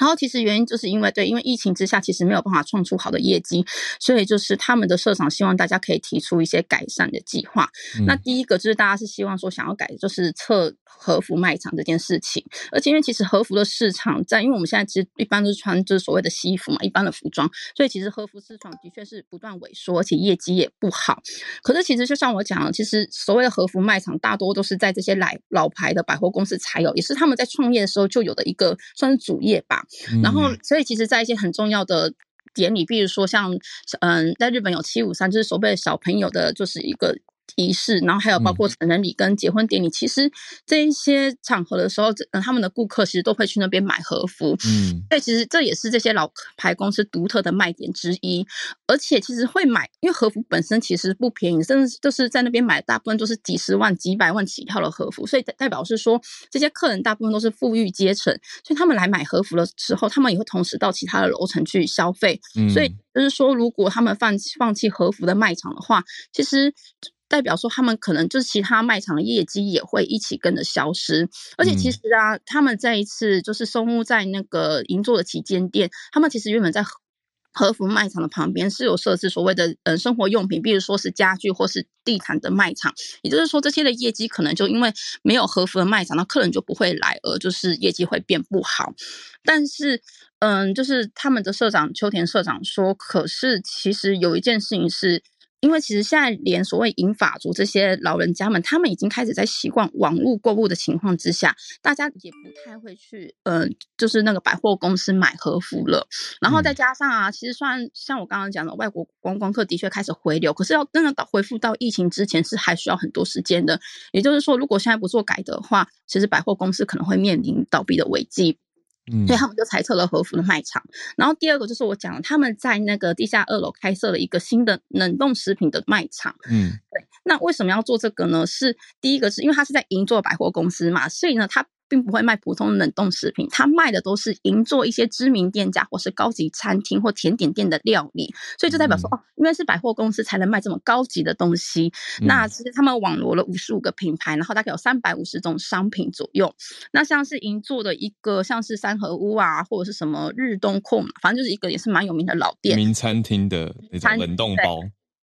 然后其实原因就是因为对，因为疫情之下，其实没有办法创出好的业绩，所以就是他们的社长希望大家可以提出一些改善的计划。嗯、那第一个就是大家是希望说想要改，就是撤和服卖场这件事情，而且因为其实和服的市场在，因为我们现在其实一般都是穿就是所谓的西服嘛，一般的服装，所以其实和服市场的确是不断萎缩，而且业绩也不好。可是其实就像我讲的，其实所谓的和服卖场大多都是在这些老老牌的百货公司才有，也是他们在创业的时候就有的一个算是主业吧。嗯、然后，所以其实，在一些很重要的典礼，比如说像嗯，在日本有七五三，就是所谓小朋友的，就是一个。仪式，然后还有包括成人礼跟结婚典礼，嗯、其实这一些场合的时候，嗯，他们的顾客其实都会去那边买和服，嗯，所以其实这也是这些老牌公司独特的卖点之一。而且其实会买，因为和服本身其实不便宜，甚至就是在那边买，大部分都是几十万、几百万起跳的和服，所以代表是说，这些客人大部分都是富裕阶层，所以他们来买和服的时候，他们也会同时到其他的楼层去消费。嗯、所以就是说，如果他们放放弃和服的卖场的话，其实。代表说，他们可能就是其他卖场的业绩也会一起跟着消失。而且其实啊，嗯、他们这一次就是松屋在那个银座的旗舰店，他们其实原本在和服卖场的旁边是有设置所谓的嗯生活用品，比如说是家具或是地毯的卖场。也就是说，这些的业绩可能就因为没有和服的卖场，那客人就不会来，而就是业绩会变不好。但是，嗯，就是他们的社长秋田社长说，可是其实有一件事情是。因为其实现在连所谓银发族这些老人家们，他们已经开始在习惯网络购物的情况之下，大家也不太会去，嗯、呃，就是那个百货公司买和服了。然后再加上啊，其实算像我刚刚讲的，外国观光客的确开始回流，可是要真的到恢复到疫情之前是还需要很多时间的。也就是说，如果现在不做改的话，其实百货公司可能会面临倒闭的危机。所以他们就裁撤了和服的卖场，然后第二个就是我讲，他们在那个地下二楼开设了一个新的冷冻食品的卖场。嗯，对。那为什么要做这个呢？是第一个是因为他是在银座百货公司嘛，所以呢，他。并不会卖普通冷冻食品，他卖的都是银座一些知名店家或是高级餐厅或甜点店的料理，所以就代表说、嗯、哦，因为是百货公司才能卖这么高级的东西。嗯、那其实他们网罗了五十五个品牌，然后大概有三百五十种商品左右。那像是银座的一个，像是三合屋啊，或者是什么日东控，反正就是一个也是蛮有名的老店，名餐厅的那种冷冻包。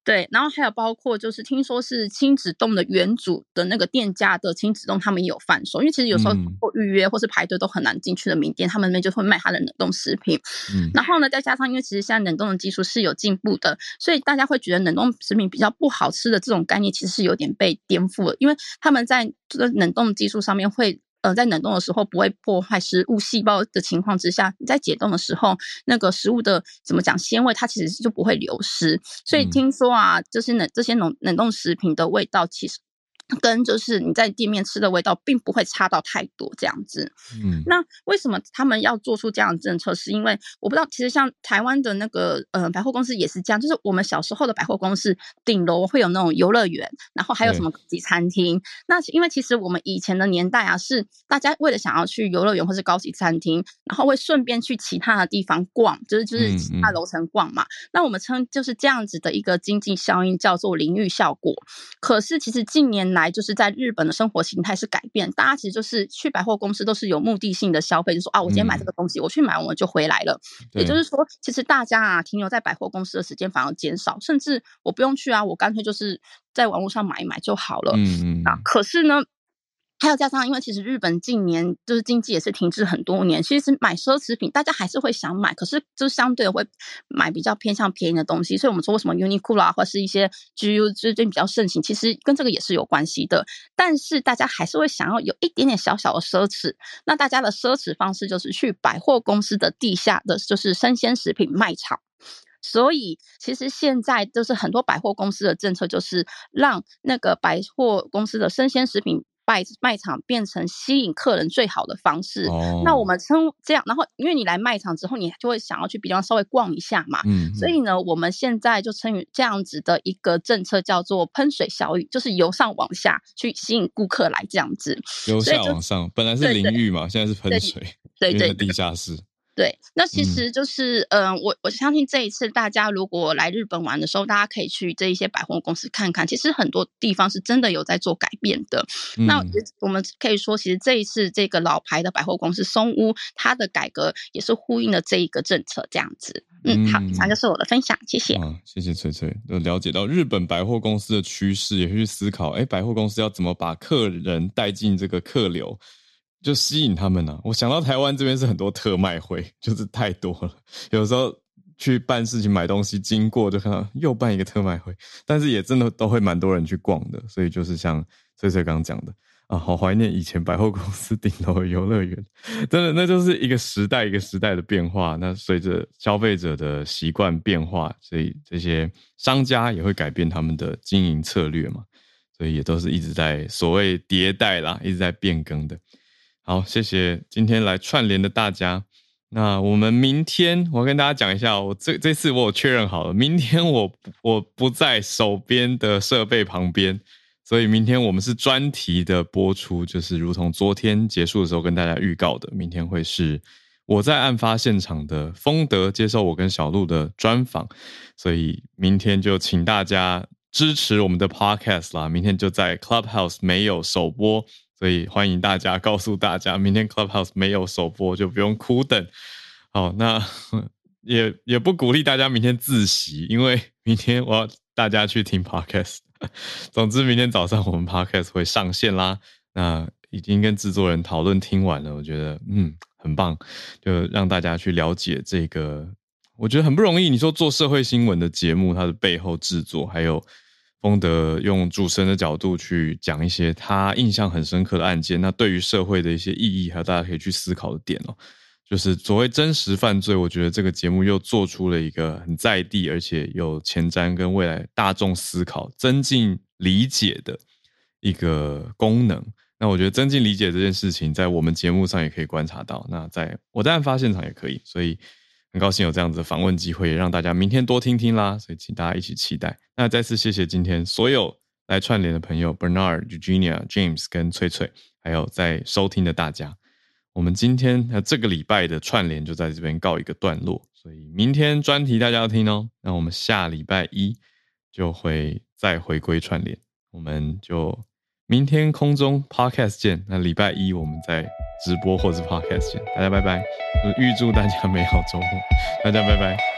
对，然后还有包括就是听说是亲子冻的原主的那个店家的亲子冻，他们也有贩售。因为其实有时候或预约或是排队都很难进去的名店，嗯、他们那边就会卖他的冷冻食品。嗯，然后呢，再加上因为其实现在冷冻的技术是有进步的，所以大家会觉得冷冻食品比较不好吃的这种概念，其实是有点被颠覆了。因为他们在这个冷冻技术上面会。呃，在冷冻的时候不会破坏食物细胞的情况之下，你在解冻的时候，那个食物的怎么讲鲜味，它其实就不会流失。所以听说啊，就是冷这些冷冷冻食品的味道，其实。跟就是你在店面吃的味道并不会差到太多这样子，嗯，那为什么他们要做出这样的政策？是因为我不知道，其实像台湾的那个呃百货公司也是这样，就是我们小时候的百货公司顶楼会有那种游乐园，然后还有什么高级餐厅。那因为其实我们以前的年代啊，是大家为了想要去游乐园或是高级餐厅，然后会顺便去其他的地方逛，就是就是其他楼层逛嘛。那我们称就是这样子的一个经济效应叫做淋浴效果。可是其实近年来就是在日本的生活形态是改变，大家其实就是去百货公司都是有目的性的消费，就说啊，我今天买这个东西，嗯、我去买完我就回来了。也就是说，其实大家啊停留在百货公司的时间反而减少，甚至我不用去啊，我干脆就是在网络上买一买就好了。嗯嗯啊，可是呢。还有加上，因为其实日本近年就是经济也是停滞很多年，其实买奢侈品大家还是会想买，可是就相对会买比较偏向便宜的东西。所以我们说为什么 Uniqlo 啊，或是一些 GU 最近比较盛行，其实跟这个也是有关系的。但是大家还是会想要有一点点小小的奢侈，那大家的奢侈方式就是去百货公司的地下的就是生鲜食品卖场。所以其实现在就是很多百货公司的政策，就是让那个百货公司的生鲜食品。卖卖场变成吸引客人最好的方式。哦、那我们称这样，然后因为你来卖场之后，你就会想要去比较稍微逛一下嘛。嗯。所以呢，我们现在就称于这样子的一个政策叫做喷水小雨，就是由上往下去吸引顾客来这样子。由下往上，本来是淋浴嘛，现在是喷水，对对，对，地下室。对，那其实就是，嗯、呃，我我相信这一次大家如果来日本玩的时候，大家可以去这一些百货公司看看，其实很多地方是真的有在做改变的。嗯、那我们可以说，其实这一次这个老牌的百货公司松屋，它的改革也是呼应了这一个政策，这样子。嗯，好，以上就是我的分享，谢谢。啊，谢谢翠翠，都了解到日本百货公司的趋势，也会去思考，哎，百货公司要怎么把客人带进这个客流。就吸引他们呢、我想到台湾这边是很多特卖会，就是太多了。有时候去办事情、买东西，经过就看到又办一个特卖会，但是也真的都会蛮多人去逛的。所以就是像翠翠刚刚讲的啊，好怀念以前百货公司顶楼游乐园，真的那就是一个时代一个时代的变化。那随着消费者的习惯变化，所以这些商家也会改变他们的经营策略嘛。所以也都是一直在所谓迭代啦，一直在变更的。好，谢谢今天来串联的大家。那我们明天，我跟大家讲一下，我这这次我有确认好了，明天我我不在手边的设备旁边，所以明天我们是专题的播出，就是如同昨天结束的时候跟大家预告的，明天会是我在案发现场的丰德接受我跟小鹿的专访，所以明天就请大家支持我们的 podcast 啦。明天就在 Clubhouse 没有首播。所以欢迎大家告诉大家，明天 Clubhouse 没有首播，就不用苦等。好，那也也不鼓励大家明天自习，因为 明天我要大家去听 Podcast。总之，明天早上我们 Podcast 会上线啦。那已经跟制作人讨论听完了，我觉得嗯很棒，就让大家去了解这个，我觉得很不容易。你说做社会新闻的节目，它的背后制作还有。丰德用主持人的角度去讲一些他印象很深刻的案件，那对于社会的一些意义，还有大家可以去思考的点哦，就是所谓真实犯罪，我觉得这个节目又做出了一个很在地，而且有前瞻跟未来大众思考、增进理解的一个功能。那我觉得增进理解这件事情，在我们节目上也可以观察到，那在我在案发现场也可以，所以。很高兴有这样子的访问机会，也让大家明天多听听啦，所以请大家一起期待。那再次谢谢今天所有来串联的朋友，Bernard、Eugenia、James 跟翠翠，还有在收听的大家。我们今天呃这个礼拜的串联就在这边告一个段落，所以明天专题大家要听哦。那我们下礼拜一就会再回归串联，我们就。明天空中 podcast 见，那礼拜一我们再直播或是 podcast 见，大家拜拜，预祝大家美好周末，大家拜拜。